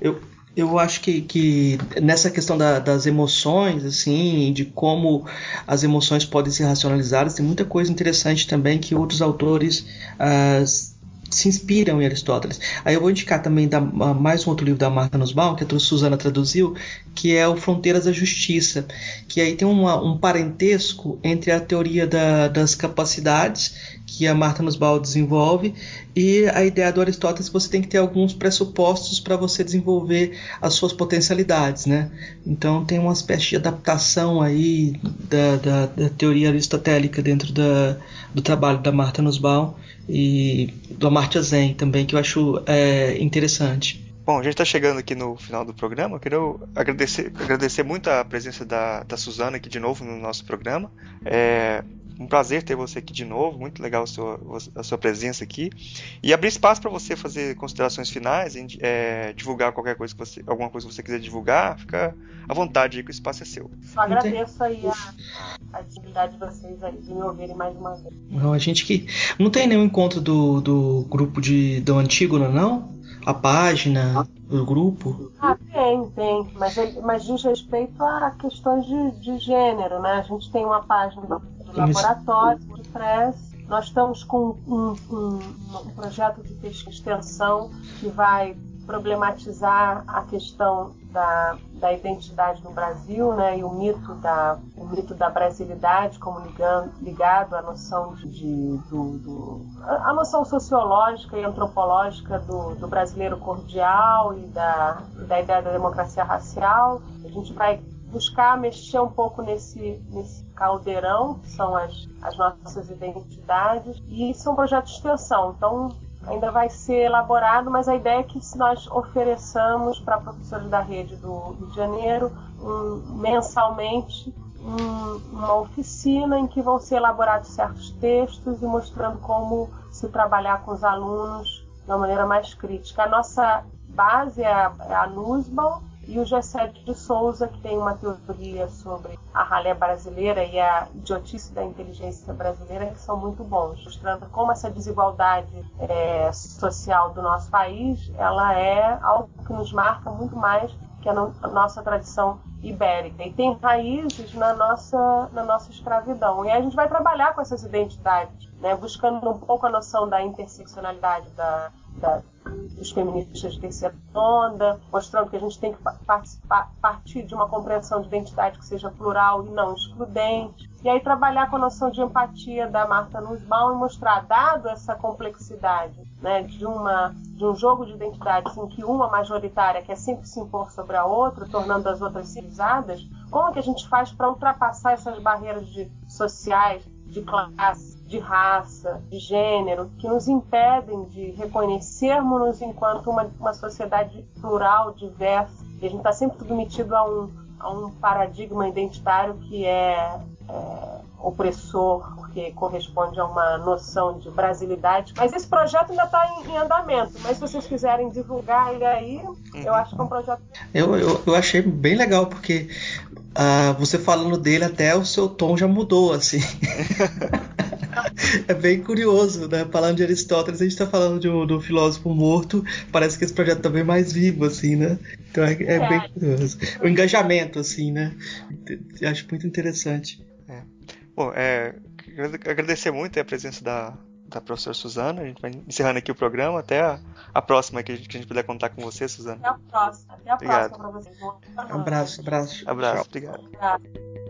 eu, eu acho que, que nessa questão da, das emoções, assim, de como as emoções podem ser racionalizadas, tem muita coisa interessante também que outros autores uh, se inspiram em Aristóteles. Aí eu vou indicar também da, mais um outro livro da Marta Nussbaum, que a Suzana traduziu, que é o Fronteiras da Justiça, que aí tem uma, um parentesco entre a teoria da, das capacidades que a Marta Nussbaum desenvolve e a ideia do Aristóteles você tem que ter alguns pressupostos para você desenvolver as suas potencialidades, né? Então tem uma espécie de adaptação aí da, da, da teoria aristotélica dentro da, do trabalho da Marta Nussbaum e do Amartya Sen também, que eu acho é, interessante. Bom, a gente está chegando aqui no final do programa. Eu queria agradecer, agradecer muito a presença da, da Suzana aqui de novo no nosso programa. É, um prazer ter você aqui de novo, muito legal a sua, a sua presença aqui. E abrir espaço para você fazer considerações finais, é, divulgar qualquer coisa que você, alguma coisa que você quiser divulgar, fica à vontade aí que o espaço é seu. Só agradeço aí a, a atividade de vocês aí de me ouvirem mais uma vez. Não, a gente que. Não tem nenhum encontro do, do grupo de, do Antígona, não? A página do grupo? Ah, tem, tem. Mas, mas diz respeito a questões de, de gênero, né? A gente tem uma página laboratório de press. Nós estamos com um, um, um projeto de pesquisa extensão que vai problematizar a questão da, da identidade no Brasil, né, e o mito da o mito da brasilidade como ligando, ligado à noção de do, do, a noção sociológica e antropológica do, do brasileiro cordial e da, da ideia da democracia racial. A gente vai buscar mexer um pouco nesse, nesse caldeirão, que são as, as nossas identidades, e são projetos de extensão. Então, ainda vai ser elaborado, mas a ideia é que se nós ofereçamos para professores da rede do Rio de Janeiro um, mensalmente um, uma oficina em que vão ser elaborados certos textos e mostrando como se trabalhar com os alunos de uma maneira mais crítica. A nossa base é a, é a Nussbaum, e o Gessé de Souza, que tem uma teoria sobre a ralé brasileira e a idiotice da inteligência brasileira, que são muito bons, mostrando como essa desigualdade é, social do nosso país ela é algo que nos marca muito mais que no, a nossa tradição ibérica e tem raízes na nossa, na nossa escravidão. E a gente vai trabalhar com essas identidades, né, buscando um pouco a noção da interseccionalidade da, da dos feministas de terceira onda, mostrando que a gente tem que partir de uma compreensão de identidade que seja plural e não excludente. E aí trabalhar com a noção de empatia da Marta Nussbaum e mostrar, dado essa complexidade né, de, uma, de um jogo de identidades em que uma majoritária quer sempre se impor sobre a outra, tornando as outras civilizadas, como é que a gente faz para ultrapassar essas barreiras de, sociais, de classe, de raça, de gênero, que nos impedem de reconhecermos-nos enquanto uma, uma sociedade plural, diversa. E a gente está sempre submetido a um, a um paradigma identitário que é, é opressor, porque corresponde a uma noção de brasilidade. Mas esse projeto ainda está em, em, andamento. Mas se vocês quiserem divulgar ele aí, eu acho que é um projeto. Eu, eu, eu achei bem legal, porque uh, você falando dele, até o seu tom já mudou, assim. é bem curioso, né? Falando de Aristóteles, a gente está falando de um, um, filósofo morto. Parece que esse projeto tá bem mais vivo, assim, né? Então é, é, é. bem curioso. O engajamento, assim, né? Eu acho muito interessante. É. Bom, é, agradecer muito a presença da, da professora Suzana. A gente vai encerrando aqui o programa. Até a, a próxima que a, gente, que a gente puder contar com você, Suzana. Até a próxima. Até a obrigado. próxima para vocês. Um abraço, abraço. Abraço, obrigado. obrigado.